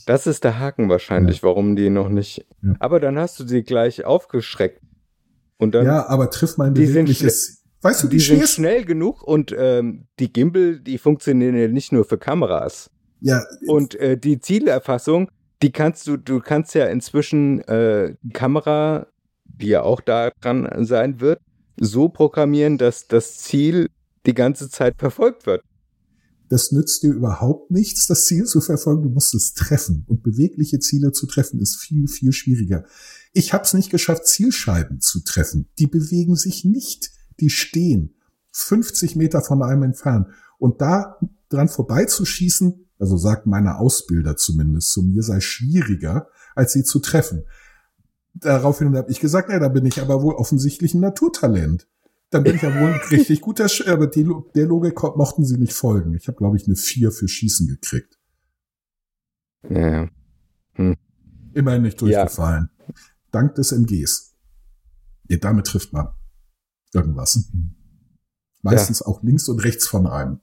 Speaker 4: Das ist der Haken wahrscheinlich, warum die noch nicht.
Speaker 3: Ja.
Speaker 4: Aber dann hast du sie gleich aufgeschreckt. Und dann,
Speaker 3: ja, aber triff mal ein
Speaker 4: die sind
Speaker 3: bewegliches. Weißt du,
Speaker 4: die
Speaker 3: die
Speaker 4: sind schnell genug und ähm, die Gimbal, die funktionieren ja nicht nur für Kameras.
Speaker 3: Ja,
Speaker 4: Und äh, die Zielerfassung, die kannst du, du kannst ja inzwischen äh, die Kamera, die ja auch da dran sein wird, so programmieren, dass das Ziel die ganze Zeit verfolgt wird.
Speaker 3: Das nützt dir überhaupt nichts, das Ziel zu verfolgen. Du musst es treffen. Und bewegliche Ziele zu treffen ist viel, viel schwieriger. Ich habe es nicht geschafft, Zielscheiben zu treffen. Die bewegen sich nicht. Die stehen 50 Meter von einem entfernt. Und da dran vorbeizuschießen, also sagt meine Ausbilder zumindest, zu mir sei schwieriger, als sie zu treffen. Daraufhin habe ich gesagt, ja, da bin ich aber wohl offensichtlich ein Naturtalent. Dann bin ich ja wohl ein richtig guter, Sch aber die, der Logik mochten sie nicht folgen. Ich habe, glaube ich, eine 4 für Schießen gekriegt.
Speaker 4: Ja.
Speaker 3: Immerhin nicht
Speaker 4: Ja.
Speaker 3: durchgefallen. Dank des MGs. Ja, damit trifft man irgendwas. Meistens auch links und rechts von einem.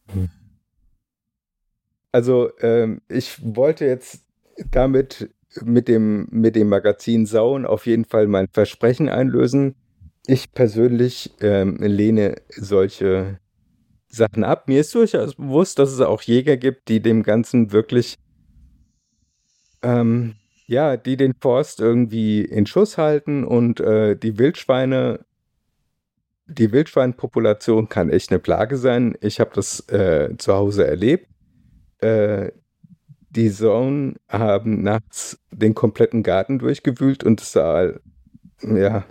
Speaker 4: Also ähm, ich wollte jetzt damit mit dem, mit dem Magazin Sauen auf jeden Fall mein Versprechen einlösen. Ich persönlich ähm, lehne solche Sachen ab. Mir ist durchaus bewusst, dass es auch Jäger gibt, die dem Ganzen wirklich, ähm, ja, die den Forst irgendwie in Schuss halten und äh, die Wildschweine, die Wildschweinpopulation kann echt eine Plage sein. Ich habe das äh, zu Hause erlebt. Äh, die Sauen haben nachts den kompletten Garten durchgewühlt und es sah, ja,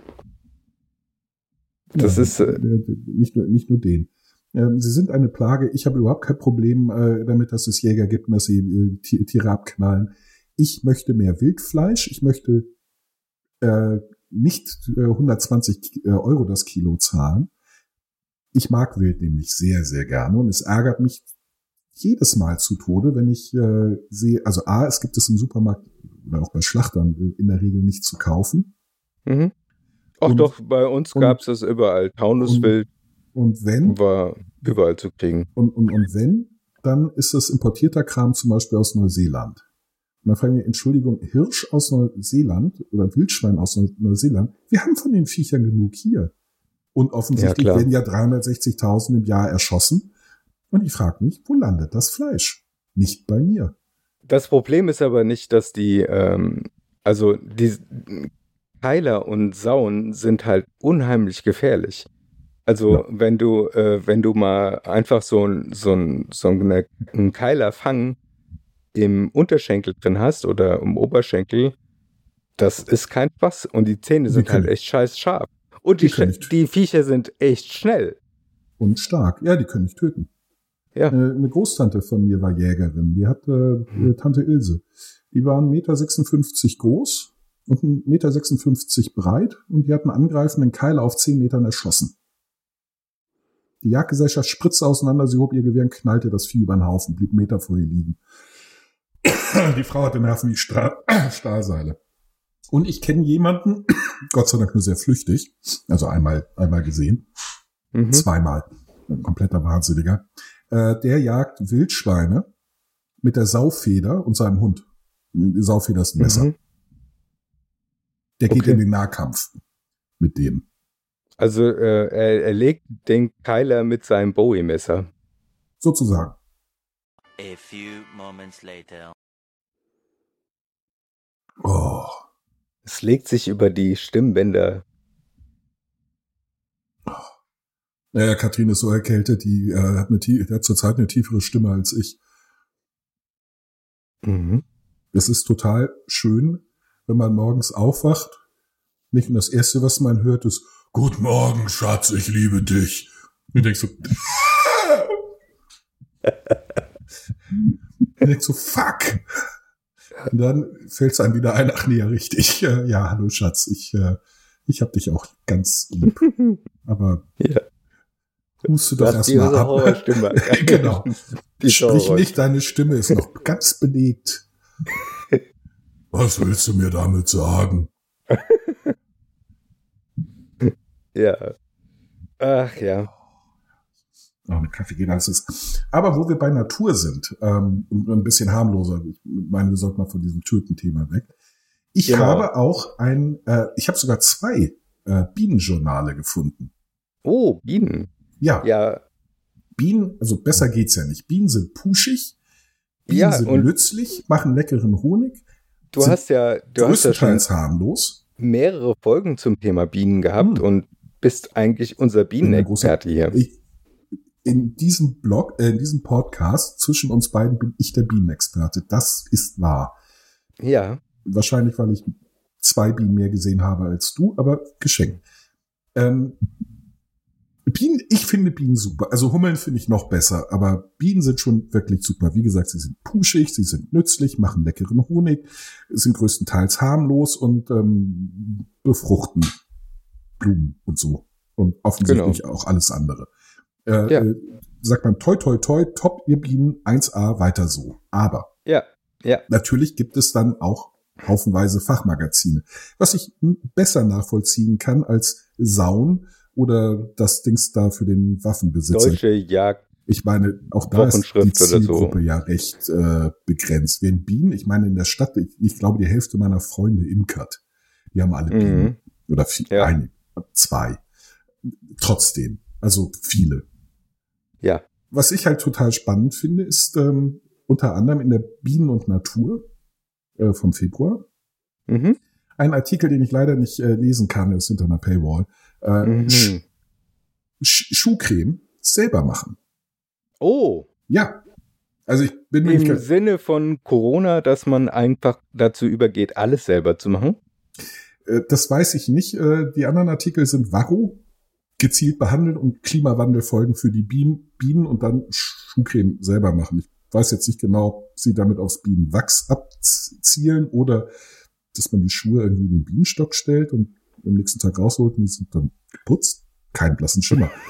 Speaker 4: das
Speaker 3: Ja,
Speaker 4: ist, äh,
Speaker 3: nicht nur, nicht nur den. Ähm, sie sind eine Plage. Ich habe überhaupt kein Problem äh, damit, dass es Jäger gibt und dass sie äh, Ti- Tiere abknallen. Ich möchte mehr Wildfleisch. Ich möchte äh, nicht äh, 120 Ki- äh, Euro das Kilo zahlen. Ich mag Wild nämlich sehr, sehr gerne und es ärgert mich jedes Mal zu Tode, wenn ich sehe, also A, es gibt es im Supermarkt oder auch bei Schlachtern in der Regel nicht zu kaufen.
Speaker 4: Mhm. Ach
Speaker 3: Und-
Speaker 4: doch, bei uns
Speaker 3: und-
Speaker 4: gab es das überall. Taunuswild
Speaker 3: Und wenn,
Speaker 4: war überall zu kriegen.
Speaker 3: und, und, und wenn, dann ist es importierter Kram zum Beispiel aus Neuseeland. Und dann fragen wir, Entschuldigung, Hirsch aus Neuseeland oder Wildschwein aus Neu- Neuseeland, wir haben von den Viechern genug hier. Und offensichtlich
Speaker 4: Ja,
Speaker 3: werden ja 360.000 im Jahr erschossen. Und ich frage mich, wo landet das Fleisch? Nicht bei mir.
Speaker 4: Das Problem ist aber nicht, dass die, ähm, also die Keiler und Sauen sind halt unheimlich gefährlich. Also
Speaker 3: Ja.
Speaker 4: wenn du, äh, wenn du mal einfach so ein, so ein, so eine, einen Keilerfang im Unterschenkel drin hast oder im Oberschenkel, das ist kein Spaß. Und die Zähne
Speaker 3: Die
Speaker 4: sind
Speaker 3: können-
Speaker 4: halt echt scheiß scharf. Und die,
Speaker 3: Die
Speaker 4: die Viecher sind echt schnell.
Speaker 3: Und stark. Ja, die können nicht töten.
Speaker 4: Ja.
Speaker 3: Äh, Eine Großtante von mir war Jägerin. Die hatte äh, Tante Ilse. Die waren 1,56 Meter groß und 1,56 Meter breit und die hatten angreifenden Keil auf 10 Metern erschossen. Die Jagdgesellschaft spritzte auseinander, sie hob ihr Gewehr und knallte das Vieh über den Haufen, blieb einen Meter vor ihr liegen. Die Frau hatte Nerven wie Stra Stahlseile. Und ich kenne jemanden, Gott sei Dank nur sehr flüchtig, also einmal, einmal gesehen,
Speaker 4: Mhm.
Speaker 3: zweimal, ein kompletter Wahnsinniger, äh, der jagt Wildschweine mit der Saufeder und seinem Hund. Die Saufeder ist ein Messer.
Speaker 4: Mhm.
Speaker 3: Der geht
Speaker 4: Okay.
Speaker 3: in den Nahkampf mit dem.
Speaker 4: Also äh, er, er legt den Keiler mit seinem Bowie-Messer.
Speaker 3: Sozusagen.
Speaker 5: A few moments later.
Speaker 3: Oh.
Speaker 4: Es legt sich über die Stimmbänder.
Speaker 3: Naja, Katrin ist so erkältet, die äh, hat, eine, hat zurzeit eine tiefere Stimme als ich.
Speaker 4: Mhm.
Speaker 3: Es ist total schön, wenn man morgens aufwacht. Nicht und das Erste, was man hört, ist Guten Morgen, Schatz, ich liebe dich. Und denkst so, und denkst so, fuck. Und dann fällt es einem wieder ein, ach nee, ja, richtig. Ja, hallo Schatz, ich, äh, ich hab dich auch ganz lieb. Aber
Speaker 4: Ja.
Speaker 3: huste
Speaker 4: Du
Speaker 3: doch erstmal ab. Genau.
Speaker 4: Die
Speaker 3: Sprich nicht, deine Stimme ist noch ganz belegt. Was willst du mir damit sagen?
Speaker 4: Ja. Ach ja.
Speaker 3: Oh, mit Kaffee geht alles. ist- Aber wo wir bei Natur sind, ähm, und ein bisschen harmloser, ich meine, wir sollten mal von diesem Türken-Thema weg. Ich
Speaker 4: Genau.
Speaker 3: habe auch ein, äh, ich habe sogar zwei äh, Bienenjournale gefunden.
Speaker 4: Oh, Bienen.
Speaker 3: Ja,
Speaker 4: Ja,
Speaker 3: Bienen, also besser geht's ja nicht. Bienen sind puschig, Bienen
Speaker 4: Ja,
Speaker 3: sind nützlich, machen leckeren Honig,
Speaker 4: du
Speaker 3: Sind
Speaker 4: hast ja, du hast ja schon
Speaker 3: harmlos.
Speaker 4: mehrere Folgen zum Thema Bienen gehabt
Speaker 3: Hm.
Speaker 4: und bist eigentlich unser Bienenexperte hier.
Speaker 3: Ich, in diesem Blog, äh, in diesem Podcast zwischen uns beiden bin ich der Bienenexperte. Das ist wahr.
Speaker 4: Ja,
Speaker 3: Wahrscheinlich, weil ich zwei Bienen mehr gesehen habe als du, aber geschenkt. Ähm, Bienen, ich finde Bienen super. Also Hummeln finde ich noch besser, aber Bienen sind schon wirklich super. Wie gesagt, sie sind puschig, sie sind nützlich, machen leckeren Honig, sind größtenteils harmlos und ähm, befruchten Blumen und so. Und offensichtlich auch alles andere. Äh,
Speaker 4: Ja.
Speaker 3: äh, sagt man toi toi toi, top, ihr Bienen, 1A, weiter so. Aber
Speaker 4: ja, ja.
Speaker 3: Natürlich gibt es dann auch haufenweise Fachmagazine, was ich besser nachvollziehen kann als Saun oder das Dings da für den Waffenbesitzer.
Speaker 4: Deutsche Jagd.
Speaker 3: Ich meine, auch da ist die
Speaker 4: oder so.
Speaker 3: Zielgruppe ja recht äh, begrenzt. Während Bienen, ich meine, in der Stadt, ich, ich glaube, die Hälfte meiner Freunde imkert. Die haben alle Bienen.
Speaker 4: Mhm.
Speaker 3: Oder viel,
Speaker 4: Ja.
Speaker 3: eine, zwei. Trotzdem. Also viele.
Speaker 4: Ja.
Speaker 3: Was ich halt total spannend finde, ist ähm, unter anderem in der Bienen und Natur äh, vom Februar
Speaker 4: Mhm.
Speaker 3: ein Artikel, den ich leider nicht äh, lesen kann, ist hinter einer Paywall. Äh,
Speaker 4: Mhm.
Speaker 3: Sch Schuhcreme selber machen.
Speaker 4: Oh,
Speaker 3: Ja. Also ich bin
Speaker 4: im
Speaker 3: ganz-
Speaker 4: Sinne von Corona, dass man einfach dazu übergeht, alles selber zu machen.
Speaker 3: äh, das weiß ich nicht. Äh, die anderen Artikel sind Varro, gezielt behandeln und Klimawandelfolgen für die Bienen, Bienen und dann Schuhcreme selber machen. Ich weiß jetzt nicht genau, ob sie damit aufs Bienenwachs abzielen oder dass man die Schuhe irgendwie in den Bienenstock stellt und am nächsten Tag rausholt und die sind dann geputzt. Keinen blassen Schimmer.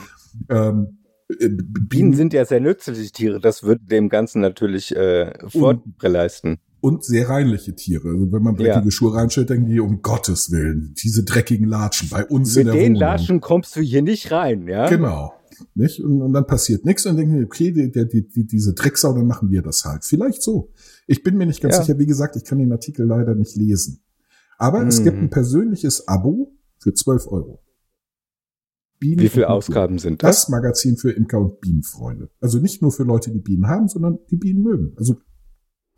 Speaker 3: Ähm, äh,
Speaker 4: Bienen sind ja sehr nützliche Tiere, das würde dem Ganzen natürlich äh, Vorteile leisten.
Speaker 3: und sehr reinliche Tiere. Also wenn man dreckige
Speaker 4: Ja.
Speaker 3: Schuhe reinstellt, denken die, um Gottes Willen, diese dreckigen Latschen bei uns in
Speaker 4: Mit
Speaker 3: der
Speaker 4: den
Speaker 3: Wohnung.
Speaker 4: Latschen kommst du hier nicht rein, ja?
Speaker 3: Genau. Nicht? Und, und dann passiert nichts und denken, die, okay, die, die, die, diese Drecksau, dann machen wir das halt. Vielleicht so. Ich bin mir nicht ganz
Speaker 4: Ja.
Speaker 3: sicher. Wie gesagt, ich kann den Artikel leider nicht lesen. Aber es gibt
Speaker 4: Mhm.
Speaker 3: ein persönliches Abo für 12 Euro. Bienen
Speaker 4: Wie viele. Ausgaben sind das?
Speaker 3: Das Magazin für Imker und Bienenfreunde. Also nicht nur für Leute, die Bienen haben, sondern die Bienen mögen. Also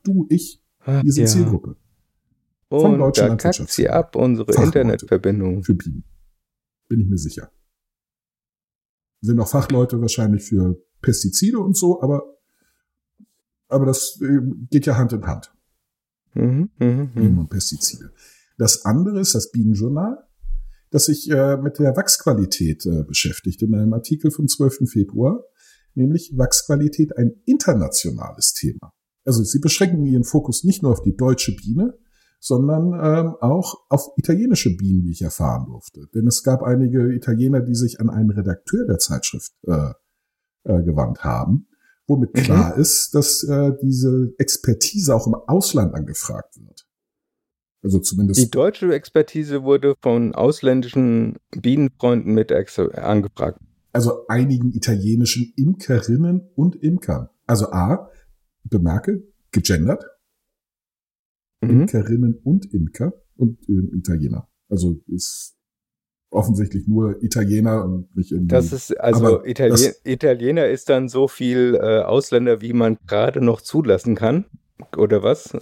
Speaker 3: du, ich,
Speaker 4: Ach,
Speaker 3: wir sind
Speaker 4: ja.
Speaker 3: Zielgruppe von
Speaker 4: Und
Speaker 3: deutschen
Speaker 4: da kackt sie ab, unsere
Speaker 3: Fachleute.
Speaker 4: Internetverbindung.
Speaker 3: für Bienen. Bin ich mir sicher. Sind auch Fachleute wahrscheinlich für Pestizide und so, aber, aber das äh, geht ja Hand in Hand.
Speaker 4: Mhm, mhm,
Speaker 3: Bienen
Speaker 4: mhm.
Speaker 3: und Pestizide. Das andere ist das Bienenjournal, das sich äh, mit der Wachsqualität äh, beschäftigt in einem Artikel vom 12. Februar, nämlich Wachsqualität ein internationales Thema. Also sie beschränken ihren Fokus nicht nur auf die deutsche Biene, sondern ähm, auch auf italienische Bienen, wie ich erfahren durfte. Denn es gab einige Italiener, die sich an einen Redakteur der Zeitschrift äh, äh, gewandt haben, womit
Speaker 4: Mhm.
Speaker 3: klar ist, dass äh, diese Expertise auch im Ausland angefragt wird. Also zumindest
Speaker 4: Die deutsche Expertise wurde von ausländischen Bienenfreunden mit angefragt.
Speaker 3: also einigen italienischen Imkerinnen und Imkern. Also A, bemerke, gegendert,
Speaker 4: Mhm.
Speaker 3: Imkerinnen und Imker und äh, Italiener. Also ist offensichtlich nur Italiener und nicht irgendwie.
Speaker 4: Das ist, also Italien, Italiener ist dann so viel äh, Ausländer, wie man gerade noch zulassen kann. Oder was?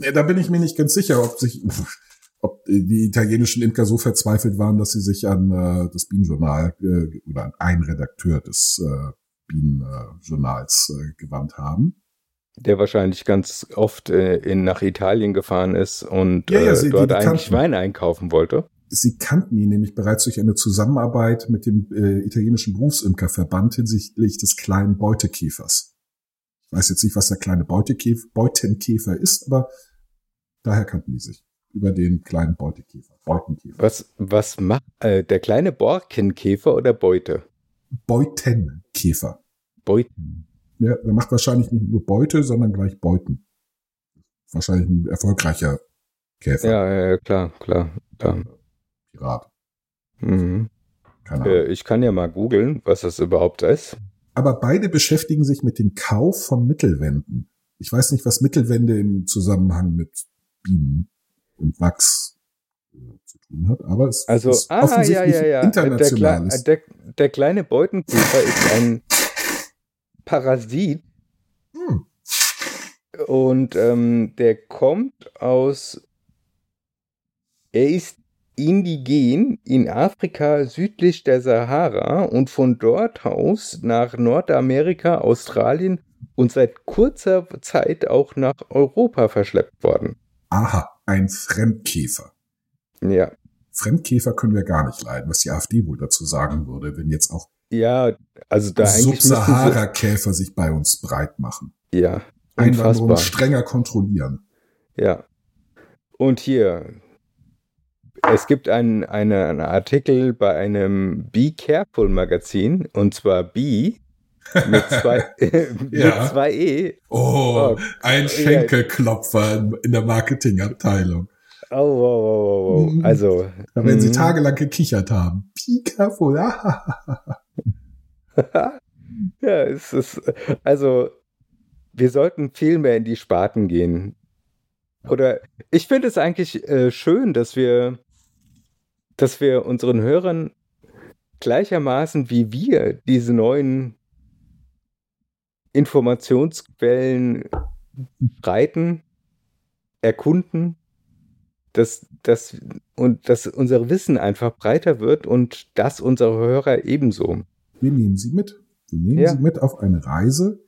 Speaker 3: Ja, da bin ich mir nicht ganz sicher, ob sich, ob die italienischen Imker so verzweifelt waren, dass sie sich an äh, das Bienenjournal äh, oder an einen Redakteur des äh, Bienenjournals äh, gewandt haben.
Speaker 4: Der wahrscheinlich ganz oft äh, in, nach Italien gefahren ist und
Speaker 3: Ja, ja,
Speaker 4: äh,
Speaker 3: sie- die-
Speaker 4: dort
Speaker 3: die
Speaker 4: eigentlich
Speaker 3: kannten.
Speaker 4: Wein einkaufen wollte.
Speaker 3: Sie kannten ihn nämlich bereits durch eine Zusammenarbeit mit dem äh, italienischen Berufsimkerverband hinsichtlich des kleinen Beutekäfers. Ich weiß jetzt nicht, was der kleine Beutekäfer, Beutenkäfer ist, aber daher kannten die sich. Über den kleinen Beutekäfer. Beutenkäfer.
Speaker 4: Was, was macht äh, der kleine Borkenkäfer oder Beute?
Speaker 3: Beutenkäfer.
Speaker 4: Beuten.
Speaker 3: Ja, der macht wahrscheinlich nicht nur Beute, sondern gleich Beuten. Wahrscheinlich ein erfolgreicher Käfer.
Speaker 4: Ja, ja, klar, klar. klar.
Speaker 3: Pirat.
Speaker 4: Mhm.
Speaker 3: Keine Ahnung.
Speaker 4: Äh, ich kann ja mal googeln, was das überhaupt ist.
Speaker 3: Aber beide beschäftigen sich mit dem Kauf von Mittelwänden. Ich weiß nicht, was Mittelwände im Zusammenhang mit Bienen und Wachs äh, zu tun hat, aber es
Speaker 4: Also,
Speaker 3: ist
Speaker 4: ah, ja,
Speaker 3: offensichtlich
Speaker 4: ja, ja. Der,
Speaker 3: international.
Speaker 4: Kle der, der kleine Beutenkäfer ist ein Parasit
Speaker 3: Hm.
Speaker 4: und ähm, der kommt aus. Er ist indigen in Afrika südlich der Sahara und von dort aus nach Nordamerika, Australien und seit kurzer Zeit auch nach Europa verschleppt worden.
Speaker 3: Aha, ein Fremdkäfer.
Speaker 4: Ja,
Speaker 3: Fremdkäfer können wir gar nicht leiden, was die AfD wohl dazu sagen würde, wenn jetzt auch
Speaker 4: ja, also da
Speaker 3: Subsahara-Käfer sich bei uns breit machen.
Speaker 4: Ja,
Speaker 3: Einwanderung
Speaker 4: unfassbar.
Speaker 3: strenger kontrollieren.
Speaker 4: Ja. Und hier, es gibt einen, eine, einen Artikel bei einem Be Careful Magazin, und zwar B mit zwei, mit
Speaker 3: Ja.
Speaker 4: zwei E.
Speaker 3: Oh,
Speaker 4: Oh,
Speaker 3: ein. Schenkelklopfer in- der Marketingabteilung.
Speaker 4: Oh, wow, wow, wow, wow. Also,
Speaker 3: Da werden sie
Speaker 4: mhm.
Speaker 3: tagelang gekichert haben. Be careful.
Speaker 4: ja, es ist, also, wir sollten viel mehr in die Sparten gehen. Oder ich finde es eigentlich äh, schön, dass wir, dass wir unseren Hörern gleichermaßen wie wir diese neuen Informationsquellen breiten, erkunden, dass, dass, und dass unser Wissen einfach breiter wird und das unsere Hörer ebenso.
Speaker 3: Wir nehmen sie mit. Wir nehmen
Speaker 4: Ja.
Speaker 3: sie mit auf eine Reise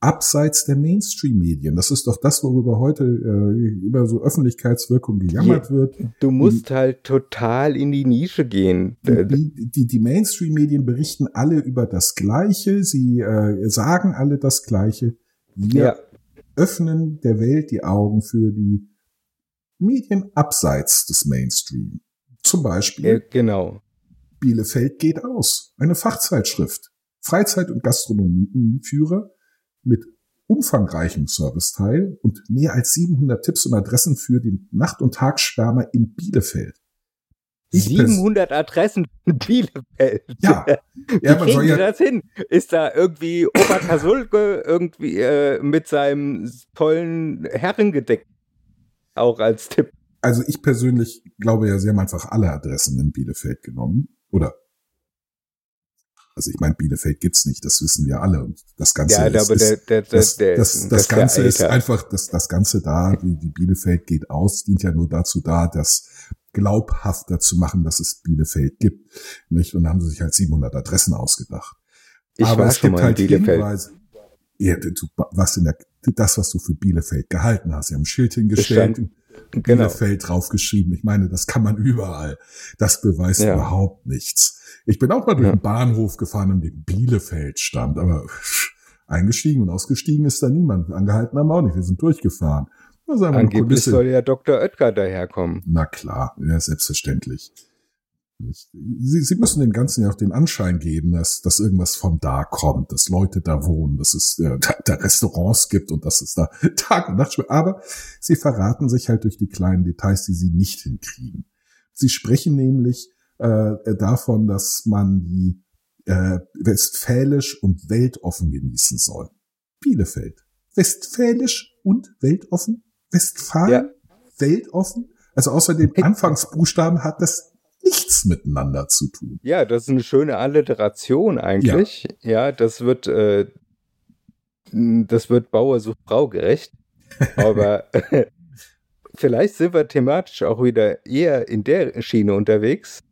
Speaker 3: abseits der Mainstream-Medien. Das ist doch das, worüber heute äh, über so Öffentlichkeitswirkung gejammert wird.
Speaker 4: Du musst halt total in die Nische gehen. Äh,
Speaker 3: Die, die, die Mainstream-Medien berichten alle über das Gleiche. Sie äh, sagen alle das Gleiche. Wir
Speaker 4: Ja,
Speaker 3: öffnen der Welt die Augen für die Medien abseits des Mainstream. Zum Beispiel
Speaker 4: äh, genau.
Speaker 3: Bielefeld geht aus. Eine Fachzeitschrift. Freizeit- und Gastronomieführer mit umfangreichem Serviceteil und mehr als 700 Tipps und Adressen für den Nacht- und Tagsschwärmer in Bielefeld. Ich pers-
Speaker 4: 700 Adressen in Bielefeld.
Speaker 3: Ja,
Speaker 4: Wie
Speaker 3: ja, man
Speaker 4: kriegen
Speaker 3: soll ja,
Speaker 4: das hin? Ist da irgendwie Opa Kasulke irgendwie äh, mit seinem tollen Herrengedeck auch als Tipp?
Speaker 3: also ich persönlich glaube ja, sie haben einfach alle Adressen in Bielefeld genommen. Oder also ich meine, Bielefeld gibt's nicht, das wissen wir alle. Und das Ganze
Speaker 4: Ja,
Speaker 3: ist,
Speaker 4: aber der,
Speaker 3: ist
Speaker 4: der, der,
Speaker 3: das,
Speaker 4: der,
Speaker 3: das, das,
Speaker 4: das
Speaker 3: Ganze ist einfach, das, das Ganze da, die, die Bielefeld geht aus, dient ja nur dazu da, das glaubhafter zu machen, dass es Bielefeld gibt. Nicht? Und dann haben sie sich halt 700 Adressen ausgedacht.
Speaker 4: Ich
Speaker 3: aber es gibt halt
Speaker 4: Bielefeld.
Speaker 3: Hinweise. Ja, du, was in der, das, was du für Bielefeld gehalten hast. Sie haben ein Schild hingestellt.
Speaker 4: Genau.
Speaker 3: Bielefeld draufgeschrieben. Ich meine, das kann man überall. Das beweist
Speaker 4: Ja.
Speaker 3: überhaupt nichts. Ich bin auch mal durch
Speaker 4: Ja.
Speaker 3: den Bahnhof gefahren, an dem Bielefeld stand, aber pff, eingestiegen und ausgestiegen ist da niemand. Angehalten haben wir auch nicht. Wir sind durchgefahren.
Speaker 4: Angeblich soll ja Dr. Oetker daherkommen.
Speaker 3: Na klar, ja, selbstverständlich. Sie, Sie müssen dem Ganzen ja auch den Anschein geben, dass, dass irgendwas von da kommt, dass Leute da wohnen, dass es äh, da, da Restaurants gibt und dass es da Tag und Nacht schmeckt. Aber Sie verraten sich halt durch die kleinen Details, die Sie nicht hinkriegen. Sie sprechen nämlich äh, davon, dass man die äh, westfälisch und weltoffen genießen soll. Bielefeld. Westfälisch und weltoffen? Westfalen?
Speaker 4: Ja.
Speaker 3: Weltoffen? Also außer dem Anfangsbuchstaben hat das nichts miteinander zu tun.
Speaker 4: Ja, das ist eine schöne Alliteration eigentlich. Ja, das wird, äh, das wird Bauer sucht Frau gerecht. Aber vielleicht sind wir thematisch auch wieder eher in der Schiene unterwegs.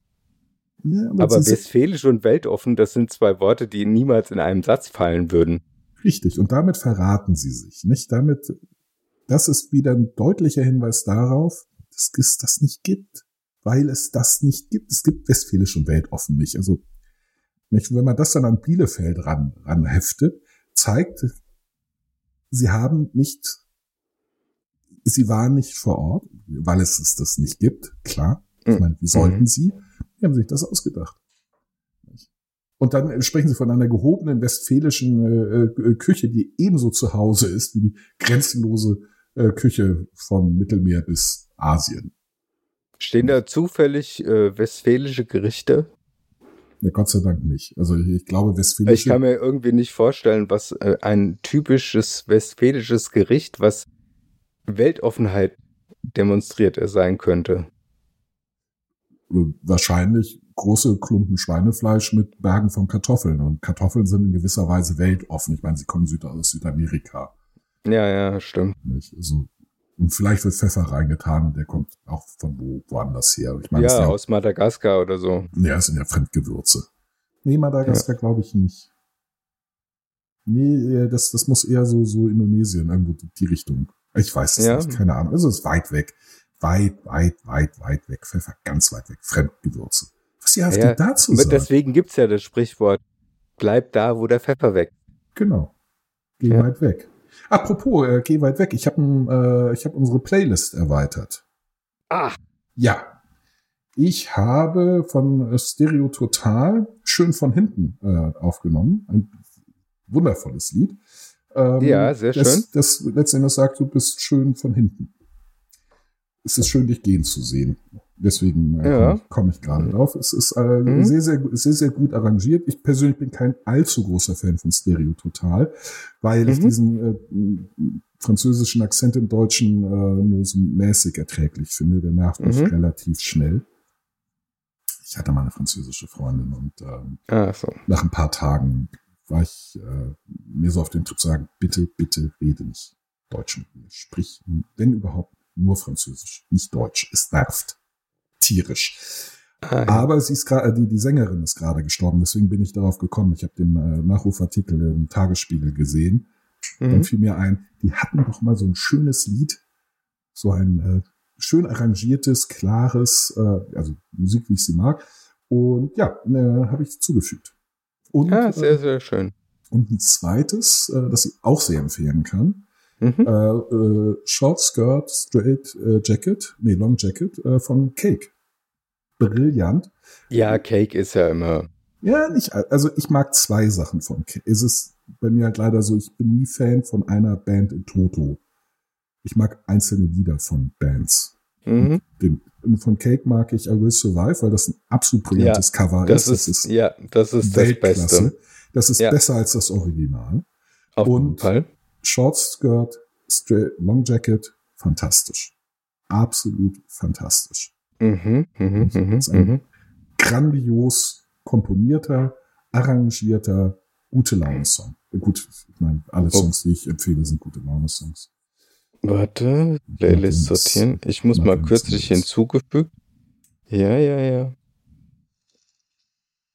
Speaker 3: Ja,
Speaker 4: Aber
Speaker 3: sind
Speaker 4: westfälisch und weltoffen, das sind zwei Worte, die niemals in einem Satz fallen würden.
Speaker 3: richtig. Und damit verraten sie sich, nicht? Damit, das ist wieder ein deutlicher Hinweis darauf, dass es das nicht gibt. Weil es das nicht gibt. Es gibt westfälisch und weltoffen nicht. Also, wenn man das dann an Bielefeld ran, ranheftet, zeigt, sie haben nicht, sie waren nicht vor Ort, weil es es das nicht gibt, klar. Ich
Speaker 4: Mhm.
Speaker 3: meine, wie sollten sie? Die haben sich das ausgedacht. Und dann sprechen sie von einer gehobenen westfälischen äh, äh, Küche, die ebenso zu Hause ist wie die grenzenlose äh, Küche vom Mittelmeer bis Asien.
Speaker 4: Stehen da zufällig äh, westfälische Gerichte?
Speaker 3: Ja, Gott sei Dank nicht. Also ich, ich glaube,
Speaker 4: Ich
Speaker 3: westfälische.
Speaker 4: kann mir irgendwie nicht vorstellen, was äh, ein typisches westfälisches Gericht, was Weltoffenheit demonstriert äh, sein könnte.
Speaker 3: wahrscheinlich große Klumpen Schweinefleisch mit Bergen von Kartoffeln. Und Kartoffeln sind in gewisser Weise weltoffen. Ich meine, sie kommen aus Südamerika.
Speaker 4: Ja, ja, stimmt.
Speaker 3: Nicht? Also, und vielleicht wird Pfeffer reingetan und der kommt auch von wo, woanders her. Ich meine,
Speaker 4: Ja,
Speaker 3: ja,
Speaker 4: aus Madagaskar oder so.
Speaker 3: ja, das sind ja Fremdgewürze. Nee, Madagaskar glaube ich nicht. Nee, äh, das, das muss eher so, so Indonesien, irgendwo die, die Richtung. Ich weiß es
Speaker 4: Ja.
Speaker 3: nicht, keine Ahnung. Also es ist weit weg. Weit, weit, weit, weit weg. Pfeffer ganz weit weg. Fremdgewürze. Was ihr habt
Speaker 4: Ja,
Speaker 3: dazu sagen?
Speaker 4: Deswegen gibt's ja das Sprichwort, bleib da, wo der Pfeffer wächst.
Speaker 3: Genau. Geh
Speaker 4: Ja.
Speaker 3: weit weg. Apropos, äh, geh weit weg. Ich habe äh, ich hab unsere Playlist erweitert.
Speaker 4: Ah.
Speaker 3: Ja. Ich habe von äh, Stereo Total schön von hinten äh, aufgenommen. Ein wundervolles Lied. Ähm,
Speaker 4: Ja, sehr
Speaker 3: das,
Speaker 4: schön.
Speaker 3: Das letztendlich sagt, du bist schön von hinten. Es ist schön, dich gehen zu sehen. Deswegen äh,
Speaker 4: Ja.
Speaker 3: komme ich, ich gerade drauf. Es ist äh,
Speaker 4: Mhm.
Speaker 3: sehr, sehr, sehr, sehr gut arrangiert. Ich persönlich bin kein allzu großer Fan von Stereo Total, weil ich
Speaker 4: Mhm.
Speaker 3: diesen äh, französischen Akzent im Deutschen äh, nur so mäßig erträglich finde. Der nervt mich
Speaker 4: Mhm.
Speaker 3: relativ schnell. Ich hatte mal eine französische Freundin und ähm,
Speaker 4: so.
Speaker 3: nach ein paar Tagen war ich äh, mir so auf den Trip zu sagen, bitte, bitte rede nicht Deutsch mit mir. Sprich, wenn überhaupt, nur Französisch, nicht Deutsch. Es nervt. Tierisch.
Speaker 4: Ah, ja.
Speaker 3: Aber sie ist gerade, die, die Sängerin ist gerade gestorben, deswegen bin ich darauf gekommen. Ich habe den äh, Nachrufartikel im Tagesspiegel gesehen. Dann
Speaker 4: Mhm.
Speaker 3: fiel mir ein, die hatten doch mal so ein schönes Lied, so ein äh, schön arrangiertes, klares, äh, also Musik, wie ich sie mag. Und ja, äh, habe ich zugefügt. Und,
Speaker 4: Ja,
Speaker 3: äh,
Speaker 4: sehr, sehr schön.
Speaker 3: und ein zweites, äh, das ich auch sehr empfehlen kann,
Speaker 4: Mhm.
Speaker 3: äh, äh, Short Skirt Straight äh, Jacket, nee, Long Jacket äh, von Cake. Brillant.
Speaker 4: Ja, Cake ist ja immer.
Speaker 3: Ja, nicht, also ich mag zwei Sachen von Cake. Es ist bei mir halt leider so, ich bin nie Fan von einer Band in Toto. Ich mag einzelne Lieder von Bands.
Speaker 4: Mhm.
Speaker 3: Den, von Cake mag ich I Will Survive, weil das ein absolut brillantes Cover
Speaker 4: Das
Speaker 3: ist.
Speaker 4: ist, ja, das ist das
Speaker 3: Weltklasse.
Speaker 4: Beste.
Speaker 3: Das ist
Speaker 4: Ja.
Speaker 3: besser als das Original.
Speaker 4: Auf jeden
Speaker 3: Und-
Speaker 4: Fall.
Speaker 3: Short Skirt, Straight, Long Jacket, fantastisch. Absolut fantastisch.
Speaker 4: Mhm, mhm, mhm,
Speaker 3: ist ein
Speaker 4: mhm.
Speaker 3: Grandios komponierter, arrangierter, gute Laune-Song. Gut, ich meine, alle
Speaker 4: Oh.
Speaker 3: Songs, die ich empfehle, sind gute Laune-Songs.
Speaker 4: Warte, Playlist sortieren. Ich muss mal kürzlich hinzugefügt. Ja, ja, ja.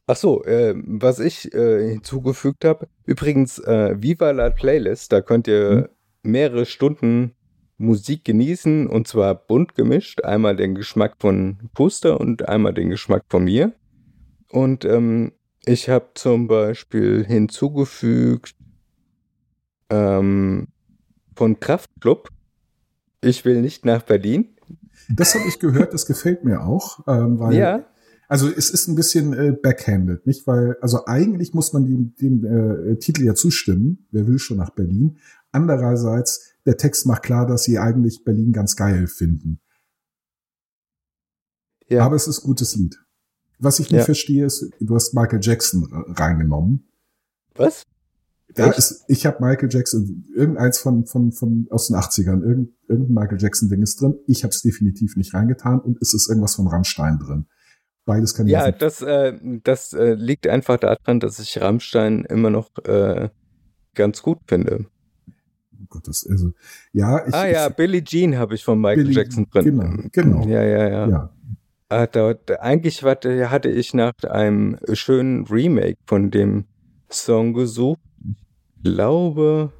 Speaker 4: Ach so, äh, was ich äh, hinzugefügt habe. Übrigens, äh, Viva la Playlist, da könnt ihr mehrere Stunden Musik genießen und zwar bunt gemischt. Einmal den Geschmack von Puster und einmal den Geschmack von mir. Und ähm, ich habe zum Beispiel hinzugefügt ähm, von Kraftklub. Ich will nicht nach Berlin.
Speaker 3: Das habe ich gehört, das gefällt mir auch, ähm, weil
Speaker 4: Ja,
Speaker 3: Also es ist ein bisschen äh, backhanded, nicht? Weil, also eigentlich muss man dem, dem äh, Titel ja zustimmen, wer will schon nach Berlin. Andererseits, der Text macht klar, dass sie eigentlich Berlin ganz geil finden.
Speaker 4: ja.
Speaker 3: Aber es ist gutes Lied. Was ich nicht
Speaker 4: Ja.
Speaker 3: verstehe, ist, du hast Michael Jackson reingenommen.
Speaker 4: Was?
Speaker 3: Da ist, ich habe Michael Jackson, irgendeins von, von, von aus den 80ern, irgend, irgendein Michael Jackson-Ding ist drin. Ich habe es definitiv nicht reingetan und es ist irgendwas von Rammstein drin. Beides kann ich
Speaker 4: Ja, das, äh, das äh, liegt einfach daran, dass ich Rammstein immer noch äh, ganz gut finde.
Speaker 3: Oh Gott, das, also, ja, ich,
Speaker 4: ah ja,
Speaker 3: ich,
Speaker 4: Billie Jean habe ich von Michael
Speaker 3: Billie-
Speaker 4: Jackson drin.
Speaker 3: genau, genau.
Speaker 4: Ja, ja, ja.
Speaker 3: ja.
Speaker 4: Ah, da, eigentlich hatte ich nach einem schönen Remake von dem Song gesucht. Ich glaube,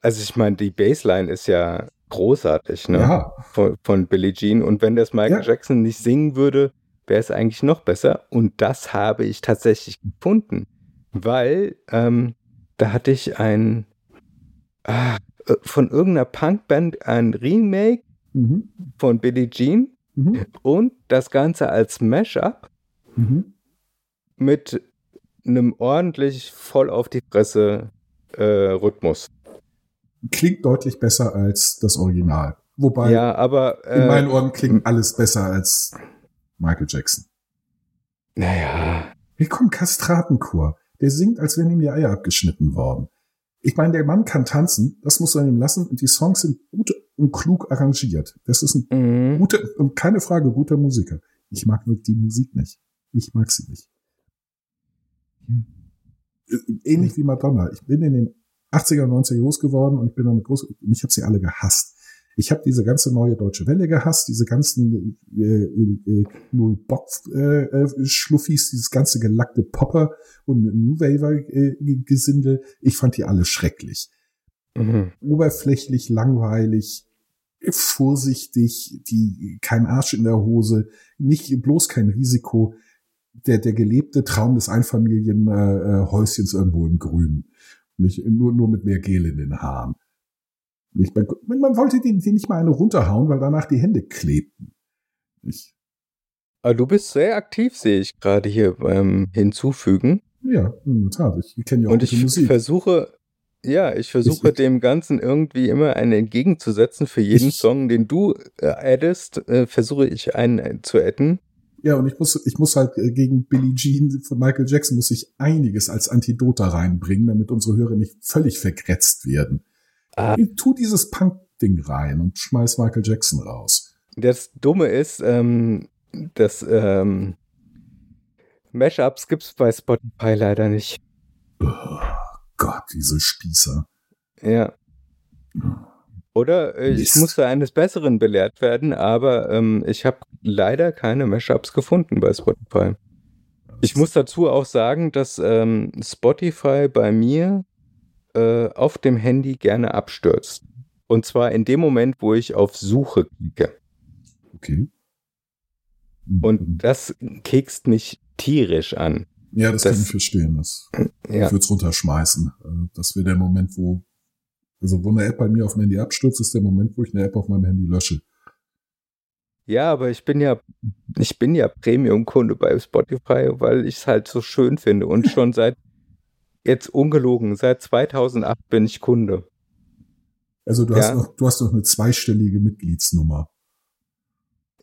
Speaker 4: also ich meine, die Bassline ist ja großartig, ne?
Speaker 3: Ja,
Speaker 4: von, von Billie Jean. Und wenn das Michael
Speaker 3: Ja.
Speaker 4: Jackson nicht singen würde, wäre es eigentlich noch besser. Und das habe ich tatsächlich gefunden, weil ähm, da hatte ich ein ah, äh, von irgendeiner Punkband ein Remake
Speaker 3: mhm.
Speaker 4: von Billie Jean
Speaker 3: Mhm.
Speaker 4: und das Ganze als Mashup
Speaker 3: Mhm.
Speaker 4: mit einem ordentlich voll auf die Fresse äh, Rhythmus.
Speaker 3: Klingt deutlich besser als das Original. Wobei,
Speaker 4: ja, aber
Speaker 3: in
Speaker 4: äh,
Speaker 3: meinen Ohren klingt alles besser als Michael Jackson.
Speaker 4: naja,
Speaker 3: Hier kommt Kastratenchor. Der singt, als wären ihm die Eier abgeschnitten worden. Ich meine, der Mann kann tanzen, das muss man ihm lassen, und die Songs sind gut und klug arrangiert. Das ist ein
Speaker 4: mhm.
Speaker 3: guter, und keine Frage, guter Musiker. Ich mag nur die Musik nicht. Ich mag sie nicht. Äh, Ähnlich wie Madonna. Ich bin in den 80er, 90er groß geworden und ich bin damit groß, und ich habe sie alle gehasst. Ich habe diese ganze neue deutsche Welle gehasst, diese ganzen äh, äh, äh, null Bock äh, äh, Schluffis, dieses ganze gelackte Popper und New Waver äh, Gesindel. Ich fand die alle schrecklich
Speaker 4: Mhm.
Speaker 3: oberflächlich, langweilig, vorsichtig, die kein Arsch in der Hose, nicht bloß kein Risiko. Der der gelebte Traum des Einfamilienhäuschens äh, Häuschens irgendwo im Grün, nicht nur nur mit mehr Gel in den Haaren. Nicht, man, man wollte den, den nicht mal eine runterhauen, weil danach die Hände klebten. Ich,
Speaker 4: Aber du bist sehr aktiv, sehe ich gerade hier beim Hinzufügen.
Speaker 3: ja, in der Tat. Ich kenne ja auch
Speaker 4: Und ich
Speaker 3: Musik.
Speaker 4: versuche, ja, ich versuche
Speaker 3: Ich-
Speaker 4: dem Ganzen irgendwie immer einen entgegenzusetzen. Für jeden
Speaker 3: Ich-
Speaker 4: Song, den du äh, addest, äh, versuche ich einen äh, zu adden.
Speaker 3: Ja, und ich muss, ich muss halt äh, gegen Billie Jean von Michael Jackson muss ich einiges als Antidot da reinbringen, damit unsere Hörer nicht völlig vergrätzt werden.
Speaker 4: Ah.
Speaker 3: Ich tu dieses Punk-Ding rein und schmeiß Michael Jackson raus.
Speaker 4: Das Dumme ist, ähm, dass ähm, Mashups gibt's bei Spotify leider nicht.
Speaker 3: Oh Gott, diese Spießer.
Speaker 4: Ja. Oder äh, ich musste eines Besseren belehrt werden, aber ähm, ich habe leider keine Mashups gefunden bei Spotify. Ich muss dazu auch sagen, dass ähm, Spotify bei mir äh, auf dem Handy gerne abstürzt. Und zwar in dem Moment, wo ich auf Suche klicke.
Speaker 3: Okay.
Speaker 4: Und das kekst mich tierisch an.
Speaker 3: ja, das,
Speaker 4: das-
Speaker 3: kann ich verstehen. Das,
Speaker 4: Ja.
Speaker 3: Ich würde es runterschmeißen. Äh, Das wäre der Moment, wo, also wo eine App bei mir auf dem Handy abstürzt, ist der Moment, wo ich eine App auf meinem Handy lösche.
Speaker 4: Ja, aber ich bin ja, ich bin ja Premium-Kunde bei Spotify, weil ich es halt so schön finde. Und schon seit, jetzt ungelogen, seit 2008 bin ich Kunde.
Speaker 3: Also du
Speaker 4: Ja.
Speaker 3: hast noch, du hast noch eine zweistellige Mitgliedsnummer.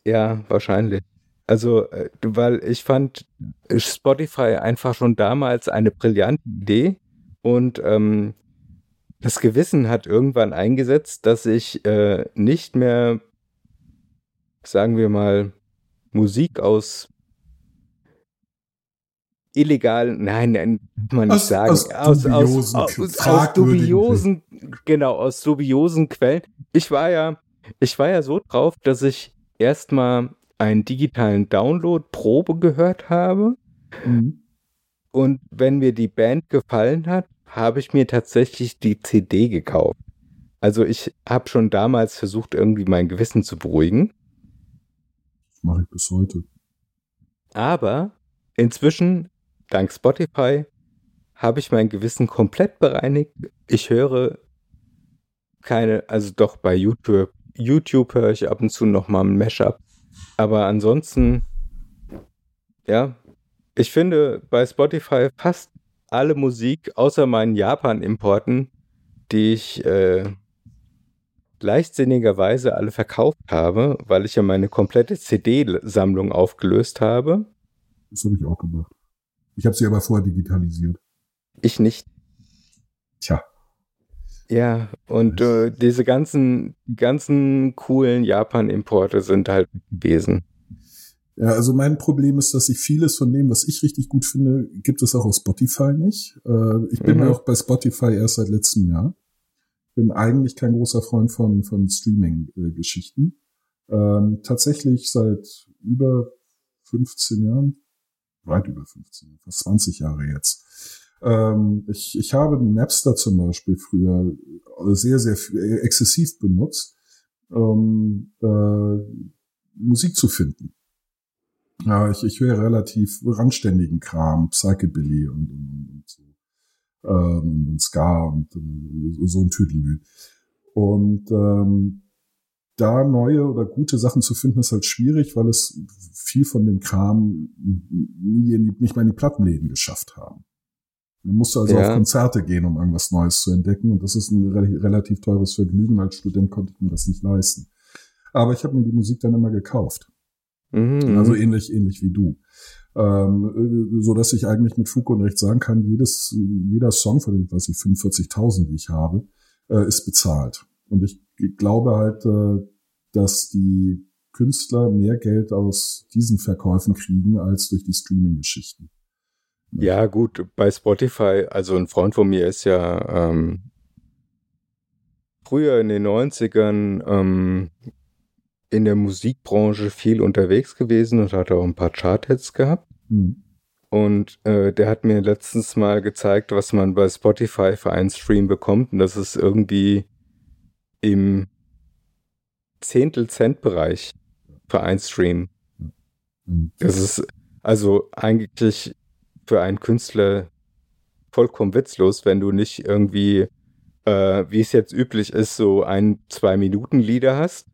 Speaker 4: Ja, wahrscheinlich. Also, äh, weil ich fand Spotify einfach schon damals eine brillante Idee und ähm, das Gewissen hat irgendwann eingesetzt, dass ich äh, nicht mehr, sagen wir mal, Musik aus illegalen, nein, nein, kann man nicht
Speaker 3: Aus-
Speaker 4: sagen,
Speaker 3: aus
Speaker 4: aus, aus,
Speaker 3: dubiosen,
Speaker 4: aus, aus
Speaker 3: fragwürdigen
Speaker 4: dubiosen, genau, aus dubiosen Quellen. Ich war ja, ich war ja so drauf, dass ich erstmal einen digitalen Download Probe gehört habe
Speaker 3: Mhm.
Speaker 4: und wenn mir die Band gefallen hat, habe ich mir tatsächlich die CD gekauft. Also ich habe schon damals versucht, irgendwie mein Gewissen zu beruhigen.
Speaker 3: Das mache ich bis heute.
Speaker 4: Aber inzwischen, dank Spotify, habe ich mein Gewissen komplett bereinigt. Ich höre keine, also doch bei YouTube, YouTube höre ich ab und zu noch mal ein Mashup. Aber ansonsten, ja, ich finde bei Spotify fast alle Musik außer meinen Japan-Importen, die ich äh, leichtsinnigerweise alle verkauft habe, weil ich ja meine komplette CD-Sammlung aufgelöst habe.
Speaker 3: Das habe ich auch gemacht. Ich habe sie aber vorher digitalisiert.
Speaker 4: Ich nicht.
Speaker 3: Tja,
Speaker 4: Ja, und äh, diese ganzen, die ganzen coolen Japan-Importe sind halt gewesen.
Speaker 3: Ja, also mein Problem ist, dass ich vieles von dem, was ich richtig gut finde, gibt es auch auf Spotify nicht. Äh, ich bin
Speaker 4: Mhm.
Speaker 3: auch bei Spotify erst seit letztem Jahr. Bin eigentlich kein großer Freund von, von Streaming-Geschichten. Ähm, tatsächlich seit über 15 Jahren, weit über 15, fast 20 Jahre jetzt. Ähm, ich, ich habe Napster zum Beispiel früher sehr, sehr äh, exzessiv benutzt, um äh, Musik zu finden. Ja, ich, ich höre relativ randständigen Kram, Psychobilly und, und, und so. Ähm, und Ska und, äh, so ein Tüdelü. Und ähm, da neue oder gute Sachen zu finden, ist halt schwierig, weil es viel von dem Kram nie in die, nicht mal in die Plattenläden geschafft haben. Man musste also
Speaker 4: Ja.
Speaker 3: auf Konzerte gehen, um irgendwas Neues zu entdecken. Und das ist ein re relativ teures Vergnügen. Als Student konnte ich mir das nicht leisten. Aber ich habe mir die Musik dann immer gekauft.
Speaker 4: Mhm.
Speaker 3: Also ähnlich, ähnlich wie du. Ähm, äh, so dass ich eigentlich mit Fug und Recht sagen kann, jedes, jeder Song von den, weiß ich, 45.000, die ich habe, äh, ist bezahlt. Und ich glaube halt, äh, dass die Künstler mehr Geld aus diesen Verkäufen kriegen als durch die Streaming-Geschichten.
Speaker 4: Ja, gut, bei Spotify, also ein Freund von mir ist ja ähm, früher in den 90ern ähm, in der Musikbranche viel unterwegs gewesen und hat auch ein paar Charthits gehabt.
Speaker 3: Hm.
Speaker 4: Und äh, der hat mir letztens mal gezeigt, was man bei Spotify für einen Stream bekommt. Und das ist irgendwie im Zehntel-Cent-Bereich für einen Stream. Das ist also eigentlich für einen Künstler vollkommen witzlos, wenn du nicht irgendwie, äh, wie es jetzt üblich ist, so ein, zwei Minuten Lieder hast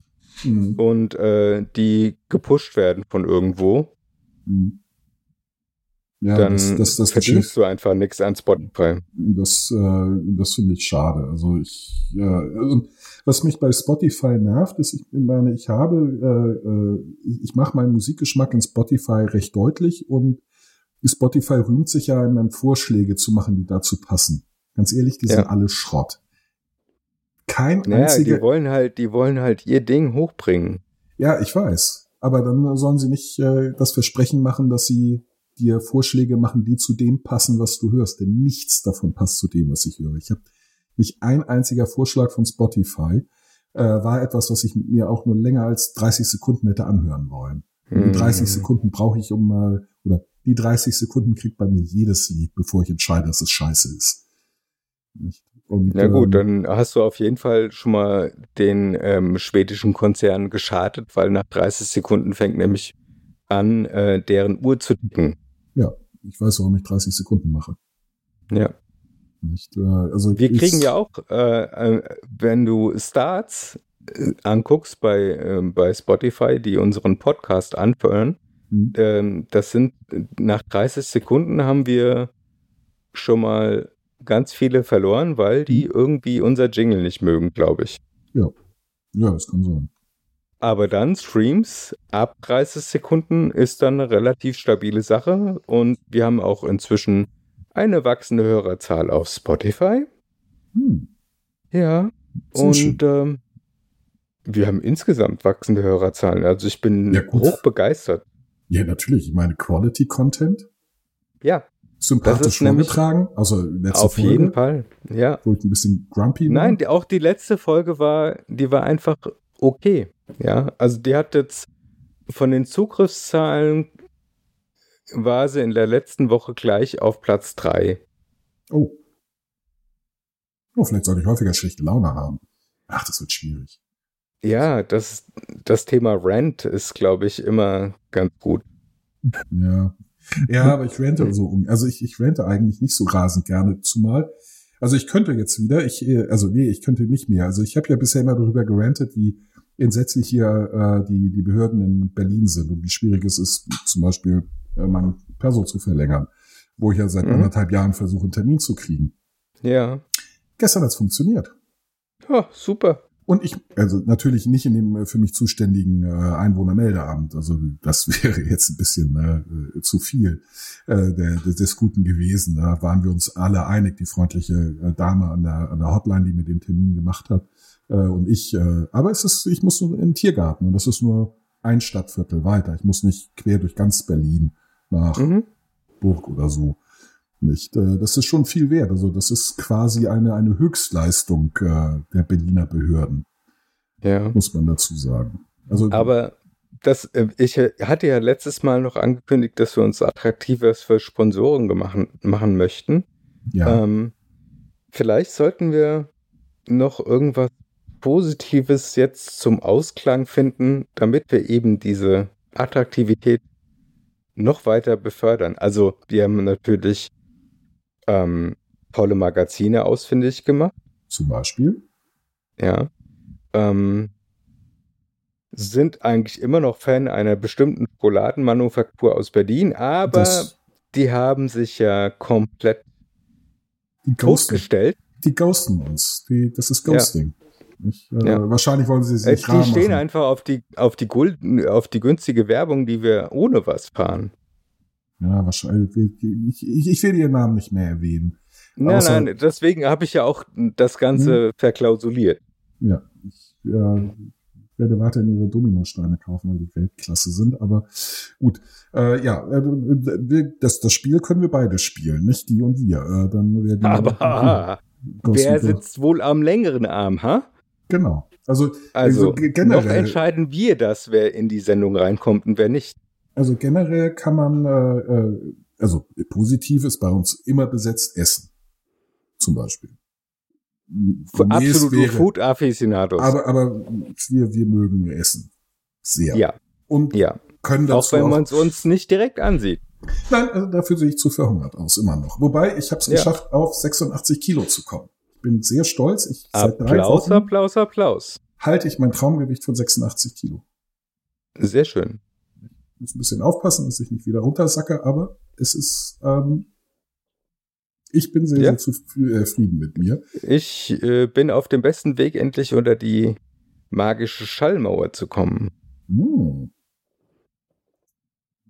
Speaker 3: Hm.
Speaker 4: und äh, die gepusht werden von irgendwo,
Speaker 3: Hm. Ja,
Speaker 4: dann
Speaker 3: das, das, das Geschäft,
Speaker 4: verdienst du einfach nichts an Spotify.
Speaker 3: Das, äh, das finde ich schade. Also ich, ja, also was mich bei Spotify nervt, ist, ich meine, ich habe, äh, äh, ich mache meinen Musikgeschmack in Spotify recht deutlich und Spotify rühmt sich ja, dann Vorschläge zu machen, die dazu passen. Ganz ehrlich, die
Speaker 4: Ja.
Speaker 3: sind alle Schrott. Kein
Speaker 4: Naja,
Speaker 3: einziger.
Speaker 4: die wollen halt, die wollen halt ihr Ding hochbringen.
Speaker 3: Ja, ich weiß. Aber dann sollen sie nicht äh, das Versprechen machen, dass sie dir Vorschläge machen, die zu dem passen, was du hörst. Denn nichts davon passt zu dem, was ich höre. Ich habe nicht ein einziger Vorschlag von Spotify äh, war etwas, was ich mir auch nur länger als 30 Sekunden hätte anhören wollen. Und die 30
Speaker 4: Mhm.
Speaker 3: Sekunden brauche ich, um mal, oder die 30 Sekunden kriegt bei mir jedes Lied, bevor ich entscheide, dass es scheiße ist. Und,
Speaker 4: Na gut,
Speaker 3: ähm,
Speaker 4: dann hast du auf jeden Fall schon mal den ähm, schwedischen Konzern geschadet, weil nach 30 Sekunden fängt nämlich an, äh, deren Uhr zu ticken.
Speaker 3: Ich weiß, warum ich 30 Sekunden mache.
Speaker 4: Ja.
Speaker 3: Nicht? Äh, also
Speaker 4: Wir kriegen ja auch, äh, äh, wenn du Starts, äh, anguckst bei, ähm, bei Spotify, die unseren Podcast anfeuern,
Speaker 3: Hm.
Speaker 4: ähm, das sind nach 30 Sekunden haben wir schon mal ganz viele verloren, weil die irgendwie unser Jingle nicht mögen, glaube ich.
Speaker 3: Ja, das kann sein.
Speaker 4: Aber dann Streams ab 30 Sekunden ist dann eine relativ stabile Sache und wir haben auch inzwischen eine wachsende Hörerzahl auf Spotify.
Speaker 3: Hm.
Speaker 4: Ja. Und ähm, wir haben insgesamt wachsende Hörerzahlen. Also ich bin
Speaker 3: Ja,
Speaker 4: hoch begeistert.
Speaker 3: Ja, natürlich. Ich meine, Quality Content,
Speaker 4: Ja,
Speaker 3: sympathisch vorgetragen. Also letzte
Speaker 4: auf
Speaker 3: Folge,
Speaker 4: jeden Fall. Ja.
Speaker 3: wo ich ein bisschen grumpy.
Speaker 4: Nein, die, auch die letzte Folge war, die war einfach okay. Ja, also die hat jetzt von den Zugriffszahlen war sie in der letzten Woche gleich auf Platz 3.
Speaker 3: Oh. Oh, vielleicht sollte ich häufiger schlechte Laune haben. Ach, das wird schwierig.
Speaker 4: Ja, das, das Thema Rant ist, glaube ich, immer ganz gut.
Speaker 3: Ja. Ja, aber ich rente so um. Also ich, ich rente eigentlich nicht so rasend gerne, zumal. Also ich könnte jetzt wieder, ich, äh, also nee, ich könnte nicht mehr. Also ich habe ja bisher immer darüber gerantet, wie entsetzlich hier äh, die, die Behörden in Berlin sind und wie schwierig es ist, zum Beispiel äh, mein Perso zu verlängern, wo ich ja seit
Speaker 4: Mhm.
Speaker 3: anderthalb Jahren versuche, einen Termin zu kriegen.
Speaker 4: Ja.
Speaker 3: Gestern hat's funktioniert.
Speaker 4: ja, super.
Speaker 3: Und ich, also natürlich nicht in dem äh, für mich zuständigen äh, Einwohnermeldeamt. Also das wäre jetzt ein bisschen äh, zu viel äh, der, des, des Guten gewesen. Da waren wir uns alle einig, die freundliche äh, Dame an der, an der Hotline, die mir den Termin gemacht hat. Äh, und ich, äh, aber es ist, ich muss nur in den Tiergarten und das ist nur ein Stadtviertel weiter. Ich muss nicht quer durch ganz Berlin nach
Speaker 4: Mhm.
Speaker 3: Burg oder so. Nicht. Äh, Das ist schon viel wert. Also das ist quasi eine, eine Höchstleistung äh, der Berliner Behörden,
Speaker 4: Ja.
Speaker 3: muss man dazu sagen. Also
Speaker 4: Aber das, äh, ich hatte ja letztes Mal noch angekündigt, dass wir uns attraktiver für Sponsoren gemachen, machen möchten.
Speaker 3: ja,
Speaker 4: Ähm, vielleicht sollten wir noch irgendwas Positives jetzt zum Ausklang finden, damit wir eben diese Attraktivität noch weiter befördern. Also wir haben natürlich ähm, tolle Magazine ausfindig gemacht,
Speaker 3: zum Beispiel.
Speaker 4: ja. Ähm, sind eigentlich immer noch Fan einer bestimmten Schokoladenmanufaktur aus Berlin, aber
Speaker 3: Das,
Speaker 4: die haben sich ja komplett
Speaker 3: die, ghosten,
Speaker 4: totgestellt.
Speaker 3: die ghosten uns. Die, das ist Ghosting. Nicht? Äh,
Speaker 4: Ja.
Speaker 3: Wahrscheinlich wollen sie
Speaker 4: Äh,
Speaker 3: sich
Speaker 4: Die
Speaker 3: rar
Speaker 4: stehen einfach auf die, auf die Guld, auf die günstige Werbung, die wir ohne was fahren.
Speaker 3: Ja, wahrscheinlich. Ich, ich, ich will ihren Namen nicht mehr erwähnen.
Speaker 4: Nein,
Speaker 3: Außer-
Speaker 4: nein, deswegen habe ich ja auch das Ganze verklausuliert.
Speaker 3: Ja, ich äh, werde weiterhin ihre Dominosteine kaufen, weil die Weltklasse sind. Aber gut, äh, ja, äh, das, das Spiel können wir beide spielen, nicht die und wir. Äh, dann werden
Speaker 4: Aber wer sitzt wohl am längeren Arm, ha?
Speaker 3: Genau. Also,
Speaker 4: Also,
Speaker 3: also ge-
Speaker 4: noch
Speaker 3: generell,
Speaker 4: entscheiden wir das, wer in die Sendung reinkommt und wer nicht.
Speaker 3: also generell kann man, äh, äh, also positiv ist bei uns immer besetzt Essen, zum Beispiel. Gemäß
Speaker 4: Absolute
Speaker 3: wäre-
Speaker 4: Food Aficionados.
Speaker 3: Aber, aber wir, wir mögen Essen sehr.
Speaker 4: ja,
Speaker 3: Und
Speaker 4: ja.
Speaker 3: können
Speaker 4: Auch
Speaker 3: dazu
Speaker 4: wenn man es uns nicht direkt ansieht.
Speaker 3: Nein, also dafür sehe ich zu verhungert aus, immer noch. Wobei, ich habe es
Speaker 4: Ja.
Speaker 3: geschafft, auf 86 Kilo zu kommen. Ich bin sehr stolz. Ich, seit drei
Speaker 4: Applaus,
Speaker 3: Wochen
Speaker 4: Applaus, Applaus.
Speaker 3: halte ich mein Traumgewicht von 86 Kilo.
Speaker 4: Sehr schön.
Speaker 3: Ich muss ein bisschen aufpassen, dass ich nicht wieder runtersacke, aber es ist, ähm, ich bin sehr,
Speaker 4: Ja.
Speaker 3: sehr zufrieden mit mir.
Speaker 4: Ich äh, bin auf dem besten Weg, endlich unter die magische Schallmauer zu kommen.
Speaker 3: Hm.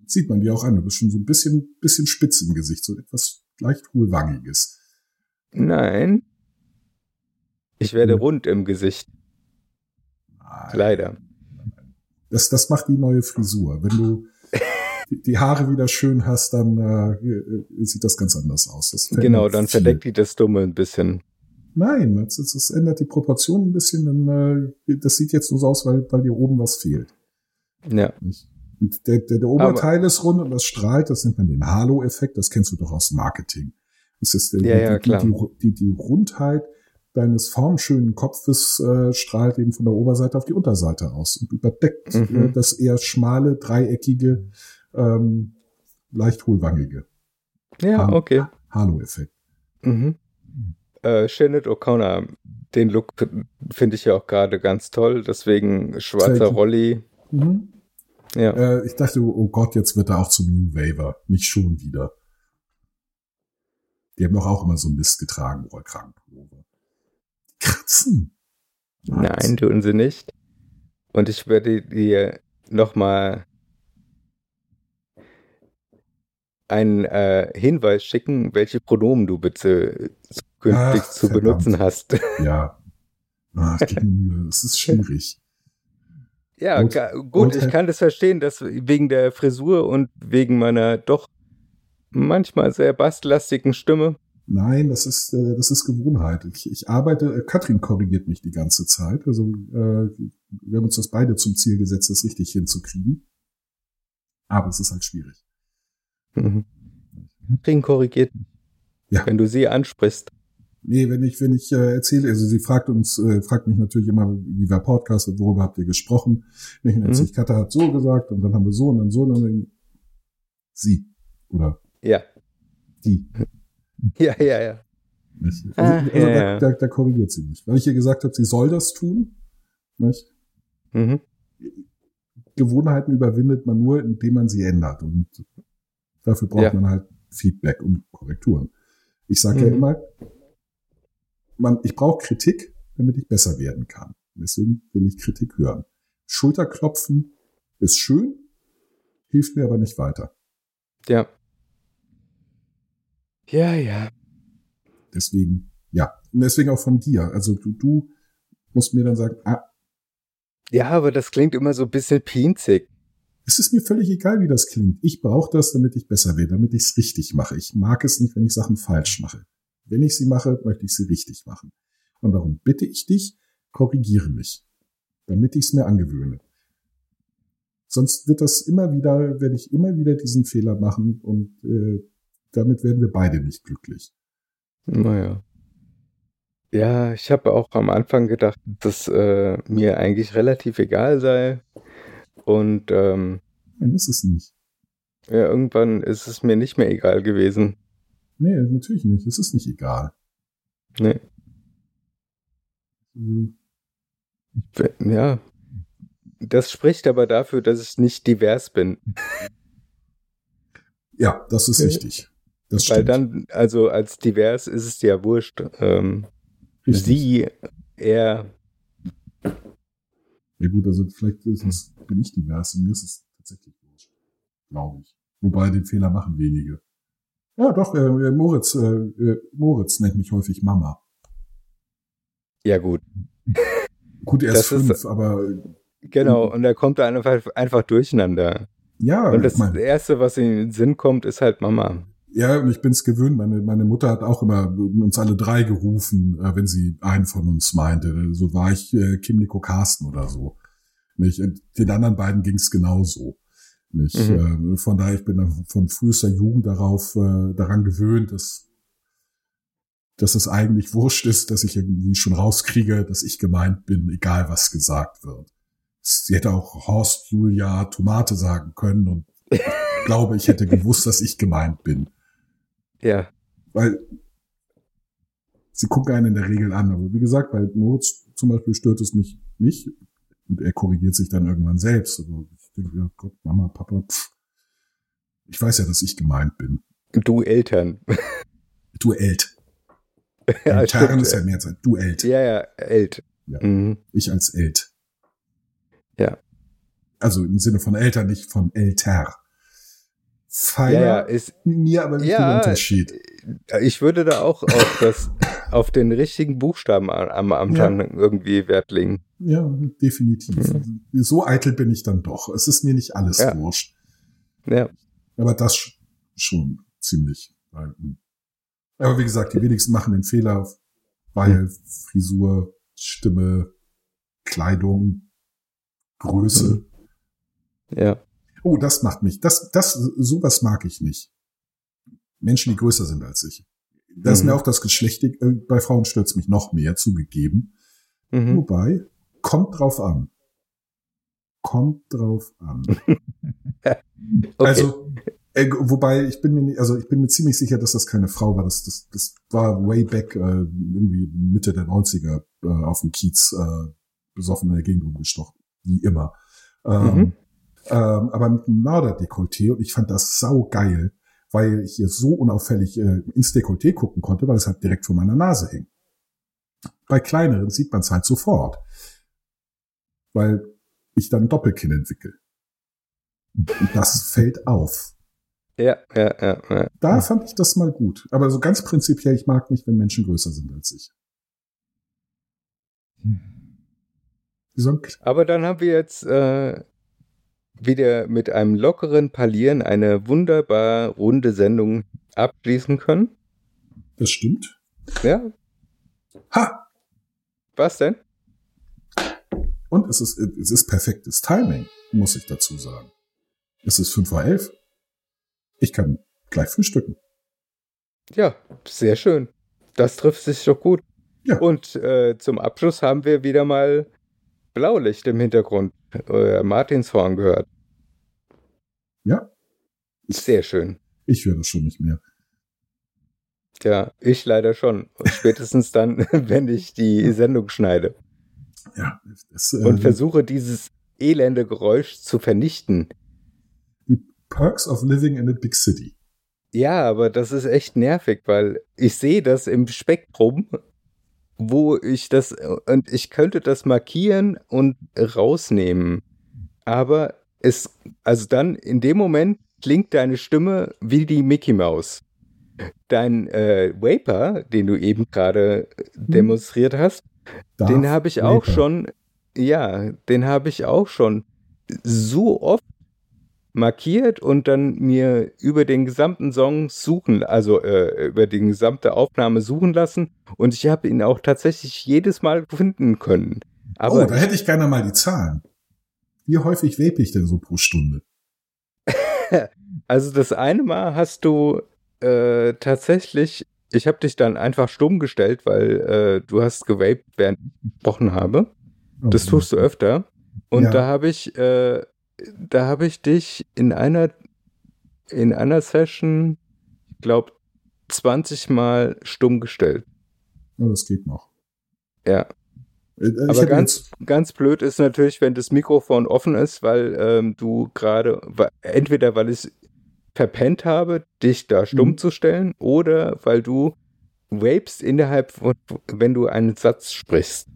Speaker 3: Sieht man dir auch an. Du bist schon so ein bisschen, bisschen spitz im Gesicht, so etwas leicht hohlwangiges.
Speaker 4: Nein. Ich werde
Speaker 3: Hm.
Speaker 4: rund im Gesicht. Leider.
Speaker 3: Das, das macht die neue Frisur. Wenn du die- Haare wieder schön hast, dann äh, sieht das ganz anders aus.
Speaker 4: Genau, dann
Speaker 3: viel.
Speaker 4: verdeckt die das Dumme ein bisschen.
Speaker 3: Nein, das, das, ändert die Proportionen ein bisschen. Dann, äh, das sieht jetzt nur so aus, weil, weil dir oben was fehlt.
Speaker 4: Ja.
Speaker 3: Der, der, der Oberteil ist rund und das strahlt. Das nennt man den Halo-Effekt. Das kennst du doch aus Marketing. Das ist der,
Speaker 4: Ja, ja,
Speaker 3: die,
Speaker 4: klar.
Speaker 3: Die, die, die Rundheit deines formschönen Kopfes äh, strahlt eben von der Oberseite auf die Unterseite aus und überdeckt
Speaker 4: Mhm.
Speaker 3: äh, das eher schmale, dreieckige, ähm, leicht hohlwangige
Speaker 4: Ja,
Speaker 3: Ah.
Speaker 4: okay.
Speaker 3: Halo-Effekt.
Speaker 4: Mhm. Äh, Shannon O'Connor, den Look finde ich ja auch gerade ganz toll. Deswegen schwarzer. Rolli.
Speaker 3: Mhm.
Speaker 4: Ja.
Speaker 3: Äh, ich dachte, oh Gott, jetzt wird er auch zum New Waver. Nicht schon wieder. Die haben doch auch immer so Mist getragen, Rollkragenpullover. Kratzen.
Speaker 4: Nein, tun sie nicht. Und ich werde dir nochmal einen äh, Hinweis schicken, welche Pronomen du bitte künftig
Speaker 3: Ach,
Speaker 4: zu
Speaker 3: verdammt.
Speaker 4: benutzen hast.
Speaker 3: Ja. Ach. Es ist schwierig.
Speaker 4: Ja,
Speaker 3: Und-
Speaker 4: gut,
Speaker 3: und
Speaker 4: ich kann das verstehen, dass wegen der Frisur und wegen meiner doch manchmal sehr basslastigen Stimme.
Speaker 3: Nein, das ist, äh, das ist Gewohnheit. Ich, ich arbeite, äh, Katrin korrigiert mich die ganze Zeit. Also äh, wir haben uns das beide zum Ziel gesetzt, das richtig hinzukriegen. Aber es ist halt schwierig.
Speaker 4: Mhm. Katrin korrigiert,
Speaker 3: Ja.
Speaker 4: wenn du sie ansprichst.
Speaker 3: Nee, wenn ich, wenn ich äh, erzähle, also sie fragt uns, äh, fragt mich natürlich immer, wie war Podcast und worüber habt ihr gesprochen? Wenn ich dann erzähle,
Speaker 4: Mhm.
Speaker 3: Katha hat so gesagt und dann haben wir so und dann so und dann sie oder
Speaker 4: Ja,
Speaker 3: die.
Speaker 4: ja, ja, ja.
Speaker 3: Nicht?
Speaker 4: Ah,
Speaker 3: Also, also
Speaker 4: ja,
Speaker 3: da,
Speaker 4: ja.
Speaker 3: Da, da korrigiert sie mich. Weil ich ihr gesagt habe, sie soll das tun. Nicht?
Speaker 4: Mhm.
Speaker 3: Gewohnheiten überwindet man nur, indem man sie ändert. Und dafür braucht
Speaker 4: Ja.
Speaker 3: man halt Feedback und Korrekturen. Ich sage ja
Speaker 4: Mhm.
Speaker 3: immer, man, ich brauche Kritik, damit ich besser werden kann. Deswegen will ich Kritik hören. Schulterklopfen ist schön, hilft mir aber nicht weiter.
Speaker 4: Ja. Ja, ja.
Speaker 3: Deswegen, ja. Und deswegen auch von dir. Also du, du musst mir dann sagen, ah,
Speaker 4: Ja, aber das klingt immer so ein bisschen pinzig.
Speaker 3: Es ist mir völlig egal, wie das klingt. Ich brauche das, damit ich besser werde, damit ich es richtig mache. Ich mag es nicht, wenn ich Sachen falsch mache. Wenn ich sie mache, möchte ich sie richtig machen. Und darum bitte ich dich, korrigiere mich, damit ich es mir angewöhne. Sonst wird das immer wieder, werde ich immer wieder diesen Fehler machen und äh, damit werden wir beide nicht glücklich.
Speaker 4: Naja. Ja, ich habe auch am Anfang gedacht, dass äh, mir eigentlich relativ egal sei. Und ähm,
Speaker 3: Nein, ist es nicht.
Speaker 4: ja, irgendwann ist es mir nicht mehr egal gewesen.
Speaker 3: Nee, natürlich nicht. Es ist nicht egal.
Speaker 4: Nee.
Speaker 3: Äh,
Speaker 4: Ja. Das spricht aber dafür, dass ich nicht divers bin.
Speaker 3: Ja, das ist richtig. Das
Speaker 4: Weil
Speaker 3: stimmt.
Speaker 4: dann, also als divers ist es ja wurscht. Ähm, sie, er,
Speaker 3: Ja gut, also vielleicht ist es, bin ich divers und mir ist es tatsächlich wurscht. Glaube ich. Wobei den Fehler machen wenige. Ja, doch, äh, äh, Moritz, äh, äh, Moritz nennt mich häufig Mama.
Speaker 4: ja gut.
Speaker 3: Gut, er ist
Speaker 4: ist-
Speaker 3: fünf, aber äh,
Speaker 4: Genau, und da kommt er einfach, einfach durcheinander.
Speaker 3: ja,
Speaker 4: Und das
Speaker 3: mein,
Speaker 4: Erste, was in den Sinn kommt, ist halt Mama.
Speaker 3: Ja, und ich bin's gewöhnt. Meine, meine Mutter hat auch immer uns alle drei gerufen, äh, wenn sie einen von uns meinte. So war ich äh, Kim Nico Carsten oder so. Nicht? Und den anderen beiden ging's genauso. Nicht?
Speaker 4: Mhm.
Speaker 3: Äh, von daher, ich bin von frühester Jugend darauf, äh, daran gewöhnt, dass, dass es eigentlich wurscht ist, dass ich irgendwie schon rauskriege, dass ich gemeint bin, egal was gesagt wird. Sie hätte auch Horst Julia Tomate sagen können und ich glaube, ich hätte gewusst, dass ich gemeint bin.
Speaker 4: Ja,
Speaker 3: Weil sie gucken einen in der Regel an. Aber wie gesagt, bei Moritz zum Beispiel stört es mich nicht. Und er korrigiert sich dann irgendwann selbst. Also ich denke, ja Gott, Mama, Papa, pff. Ich weiß ja, dass ich gemeint bin.
Speaker 4: du Eltern.
Speaker 3: Du Elt.
Speaker 4: ja,
Speaker 3: Eltern ist ja Mehrzahl. Du Elt.
Speaker 4: ja, ja, Elt.
Speaker 3: Ja.
Speaker 4: Mhm.
Speaker 3: Ich als Elt.
Speaker 4: Ja.
Speaker 3: Also im Sinne von Eltern, nicht von Älter.
Speaker 4: Ja,
Speaker 3: Feiner,
Speaker 4: ja, ist,
Speaker 3: mir aber nicht
Speaker 4: Ja,
Speaker 3: Unterschied.
Speaker 4: ich würde da auch auf das, auf den richtigen Buchstaben am, Anfang irgendwie Wert legen.
Speaker 3: Ja, definitiv. So eitel bin ich dann doch. Es ist mir nicht alles
Speaker 4: Mhm. Ja.
Speaker 3: wurscht.
Speaker 4: Ja,
Speaker 3: Aber das sch- schon ziemlich. Hm. Aber wie gesagt, die wenigsten machen den Fehler, weil Frisur, Stimme, Kleidung, Größe.
Speaker 4: ja,
Speaker 3: Oh, das macht mich. Das, das, sowas mag ich nicht. Menschen, die größer sind als ich. Da ist
Speaker 4: Mhm.
Speaker 3: mir auch das Geschlecht, äh, bei Frauen stört's mich noch mehr, zugegeben.
Speaker 4: mhm.
Speaker 3: Wobei, kommt drauf an. Kommt drauf an.
Speaker 4: Okay.
Speaker 3: Also, Äh, wobei ich bin mir nicht, also ich bin mir ziemlich sicher, dass das keine Frau war. Das, das, das war way back, äh, irgendwie Mitte der 90er äh, auf dem Kiez äh, besoffen in der Gegend rumgestochen. Wie immer. Ähm,
Speaker 4: Mhm.
Speaker 3: Ähm, aber mit einem Mörderdekolleté und ich fand das sau geil, weil ich hier so unauffällig äh, ins Dekolleté gucken konnte, weil es halt direkt vor meiner Nase hing. Bei kleineren sieht man es halt sofort. Weil ich dann Doppelkinn entwickle. Und das fällt auf.
Speaker 4: Ja, ja, ja, ja.
Speaker 3: Da fand ich das mal gut. Aber so ganz prinzipiell, ich mag nicht, wenn Menschen größer sind als ich. K-
Speaker 4: Aber dann haben wir jetzt äh, wieder mit einem lockeren Palieren eine wunderbar runde Sendung abschließen können.
Speaker 3: Das stimmt.
Speaker 4: Ja,
Speaker 3: Ha!
Speaker 4: was denn?
Speaker 3: Und es ist, es ist perfektes Timing, muss ich dazu sagen. Es ist 5 vor 11. Ich kann gleich frühstücken.
Speaker 4: Ja, sehr schön. Das trifft sich doch gut.
Speaker 3: Ja.
Speaker 4: Und äh, zum Abschluss haben wir wieder mal Blaulicht im Hintergrund. Äh, Martinshorn gehört.
Speaker 3: Ja.
Speaker 4: Sehr schön.
Speaker 3: Ich höre das schon nicht mehr.
Speaker 4: Ja, ich leider schon. Und spätestens dann, wenn ich die Sendung schneide
Speaker 3: Ja, es, äh,
Speaker 4: und versuche, dieses elende Geräusch zu vernichten.
Speaker 3: die Perks of Living in a Big City.
Speaker 4: Ja, aber das ist echt nervig, weil ich sehe das im Spektrum, wo ich das und ich könnte das markieren und rausnehmen. Aber es, also dann in dem Moment klingt deine Stimme wie die Mickey Maus. Dein äh, Vapor, den du eben gerade demonstriert hast,
Speaker 3: Darth
Speaker 4: den habe ich auch
Speaker 3: Vader.
Speaker 4: schon, ja, den habe ich auch schon so oft markiert und dann mir über den gesamten Song suchen, also äh, über die gesamte Aufnahme suchen lassen und ich habe ihn auch tatsächlich jedes Mal finden können. Aber
Speaker 3: oh, da hätte ich gerne mal die Zahlen. Wie häufig vape ich denn so pro Stunde?
Speaker 4: also das eine Mal hast du äh, tatsächlich, ich habe dich dann einfach stumm gestellt, weil äh, du hast gewaped, während ich gesprochen habe.
Speaker 3: Oh,
Speaker 4: Das tust du öfter. Und
Speaker 3: Ja.
Speaker 4: da habe ich, äh, da habe ich dich in einer, in einer Session, ich glaube, 20 Mal stumm gestellt.
Speaker 3: Ja, das geht noch.
Speaker 4: Ja.
Speaker 3: Äh, ich
Speaker 4: Aber ganz, ganz blöd ist natürlich, wenn das Mikrofon offen ist, weil ähm, du gerade, entweder weil ich verpennt habe, dich da stumm
Speaker 3: Mhm.
Speaker 4: zu stellen, oder weil du vapest innerhalb von, wenn du einen Satz sprichst.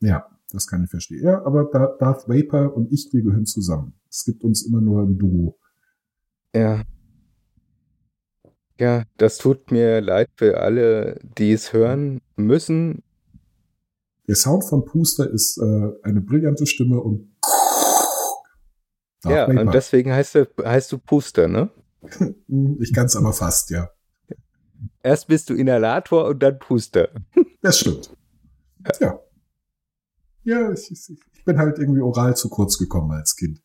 Speaker 3: Ja, das kann ich verstehen. Ja, aber Da- Darth Vapor und ich, wir gehören zusammen. Es gibt uns immer nur ein Duo.
Speaker 4: Ja. Ja, das tut mir leid für alle, die es hören müssen.
Speaker 3: Der Sound von Puster ist äh, eine brillante Stimme und Darth
Speaker 4: ja,
Speaker 3: Vader.
Speaker 4: und deswegen heißt, du, heißt du Puster, ne?
Speaker 3: Ich kann es aber fast, ja.
Speaker 4: Erst bist du Inhalator und dann Puster.
Speaker 3: Das stimmt. Ja. Ja, ich, ich, bin halt irgendwie oral zu kurz gekommen als Kind.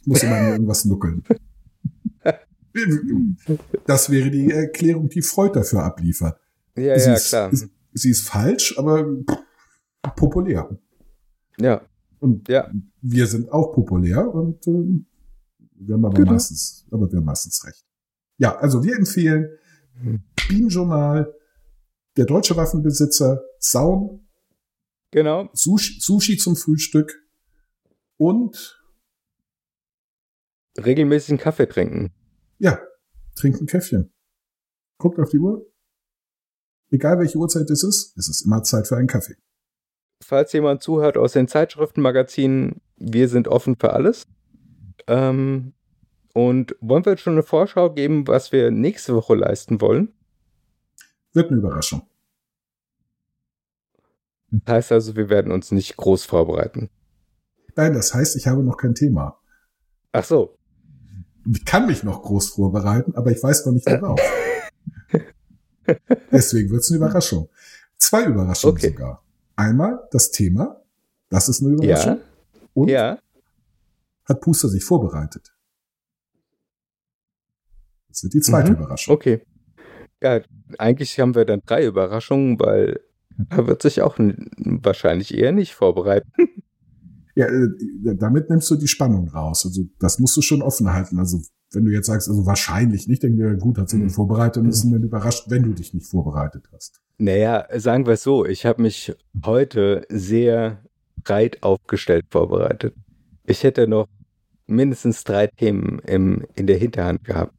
Speaker 3: Ich muss immer irgendwas nuckeln. Das wäre die Erklärung, die Freud dafür abliefert.
Speaker 4: Ja,
Speaker 3: sie,
Speaker 4: ja,
Speaker 3: ist,
Speaker 4: klar.
Speaker 3: ist- sie ist falsch, aber populär.
Speaker 4: Ja,
Speaker 3: Und
Speaker 4: Ja.
Speaker 3: wir sind auch populär und ähm, wir haben aber
Speaker 4: Genau.
Speaker 3: meistens, aber wir haben meistens recht. Ja, also wir empfehlen
Speaker 4: Mhm.
Speaker 3: Bienenjournal, der deutsche Waffenbesitzer, Saun,
Speaker 4: genau.
Speaker 3: Sushi, Sushi zum Frühstück und
Speaker 4: Regelmäßigen Kaffee trinken.
Speaker 3: ja, trinken Käffchen. Guckt auf die Uhr. Egal welche Uhrzeit es ist, es ist immer Zeit für einen Kaffee.
Speaker 4: Falls jemand zuhört aus den Zeitschriftenmagazinen, wir sind offen für alles. Ähm, und wollen wir jetzt schon eine Vorschau geben, was wir nächste Woche leisten wollen?
Speaker 3: Wird eine Überraschung.
Speaker 4: Das heißt also, wir werden uns nicht groß vorbereiten.
Speaker 3: Nein, das heißt, ich habe noch kein Thema.
Speaker 4: Ach so.
Speaker 3: Ich kann mich noch groß vorbereiten, aber ich weiß noch nicht darauf. Deswegen wird es eine Überraschung. Zwei Überraschungen
Speaker 4: Okay.
Speaker 3: sogar. Einmal das Thema, das ist eine Überraschung.
Speaker 4: Ja,
Speaker 3: Und
Speaker 4: ja.
Speaker 3: hat Puster sich vorbereitet. Das wird die zweite
Speaker 4: Mhm.
Speaker 3: Überraschung.
Speaker 4: Okay. Ja, eigentlich haben wir dann drei Überraschungen, weil er wird sich auch wahrscheinlich eher nicht vorbereiten.
Speaker 3: Ja, äh, damit nimmst du die Spannung raus. Also das musst du schon offen halten. Also wenn du jetzt sagst, also wahrscheinlich nicht, denke ich, gut, hat sich nicht vorbereitet und ist dann überrascht, wenn du dich nicht vorbereitet hast.
Speaker 4: Naja, sagen wir es so, ich habe mich heute sehr breit aufgestellt vorbereitet. Ich hätte noch mindestens drei Themen im, in der Hinterhand gehabt.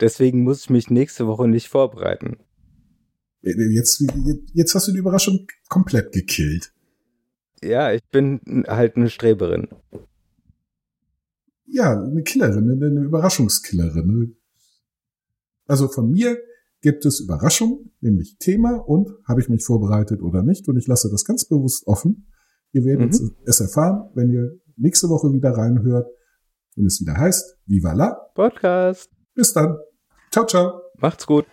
Speaker 4: Deswegen muss ich mich nächste Woche nicht vorbereiten.
Speaker 3: Jetzt, jetzt hast du die Überraschung komplett gekillt.
Speaker 4: Ja, ich bin halt eine Streberin.
Speaker 3: Ja, eine Killerin, eine Überraschungskillerin. Also von mir gibt es Überraschung, nämlich Thema und habe ich mich vorbereitet oder nicht. Und ich lasse das ganz bewusst offen. Ihr werdet mhm. es erfahren, wenn ihr nächste Woche wieder reinhört, wenn es wieder heißt Viva la
Speaker 4: Podcast.
Speaker 3: Bis dann. Ciao, ciao.
Speaker 4: Macht's gut.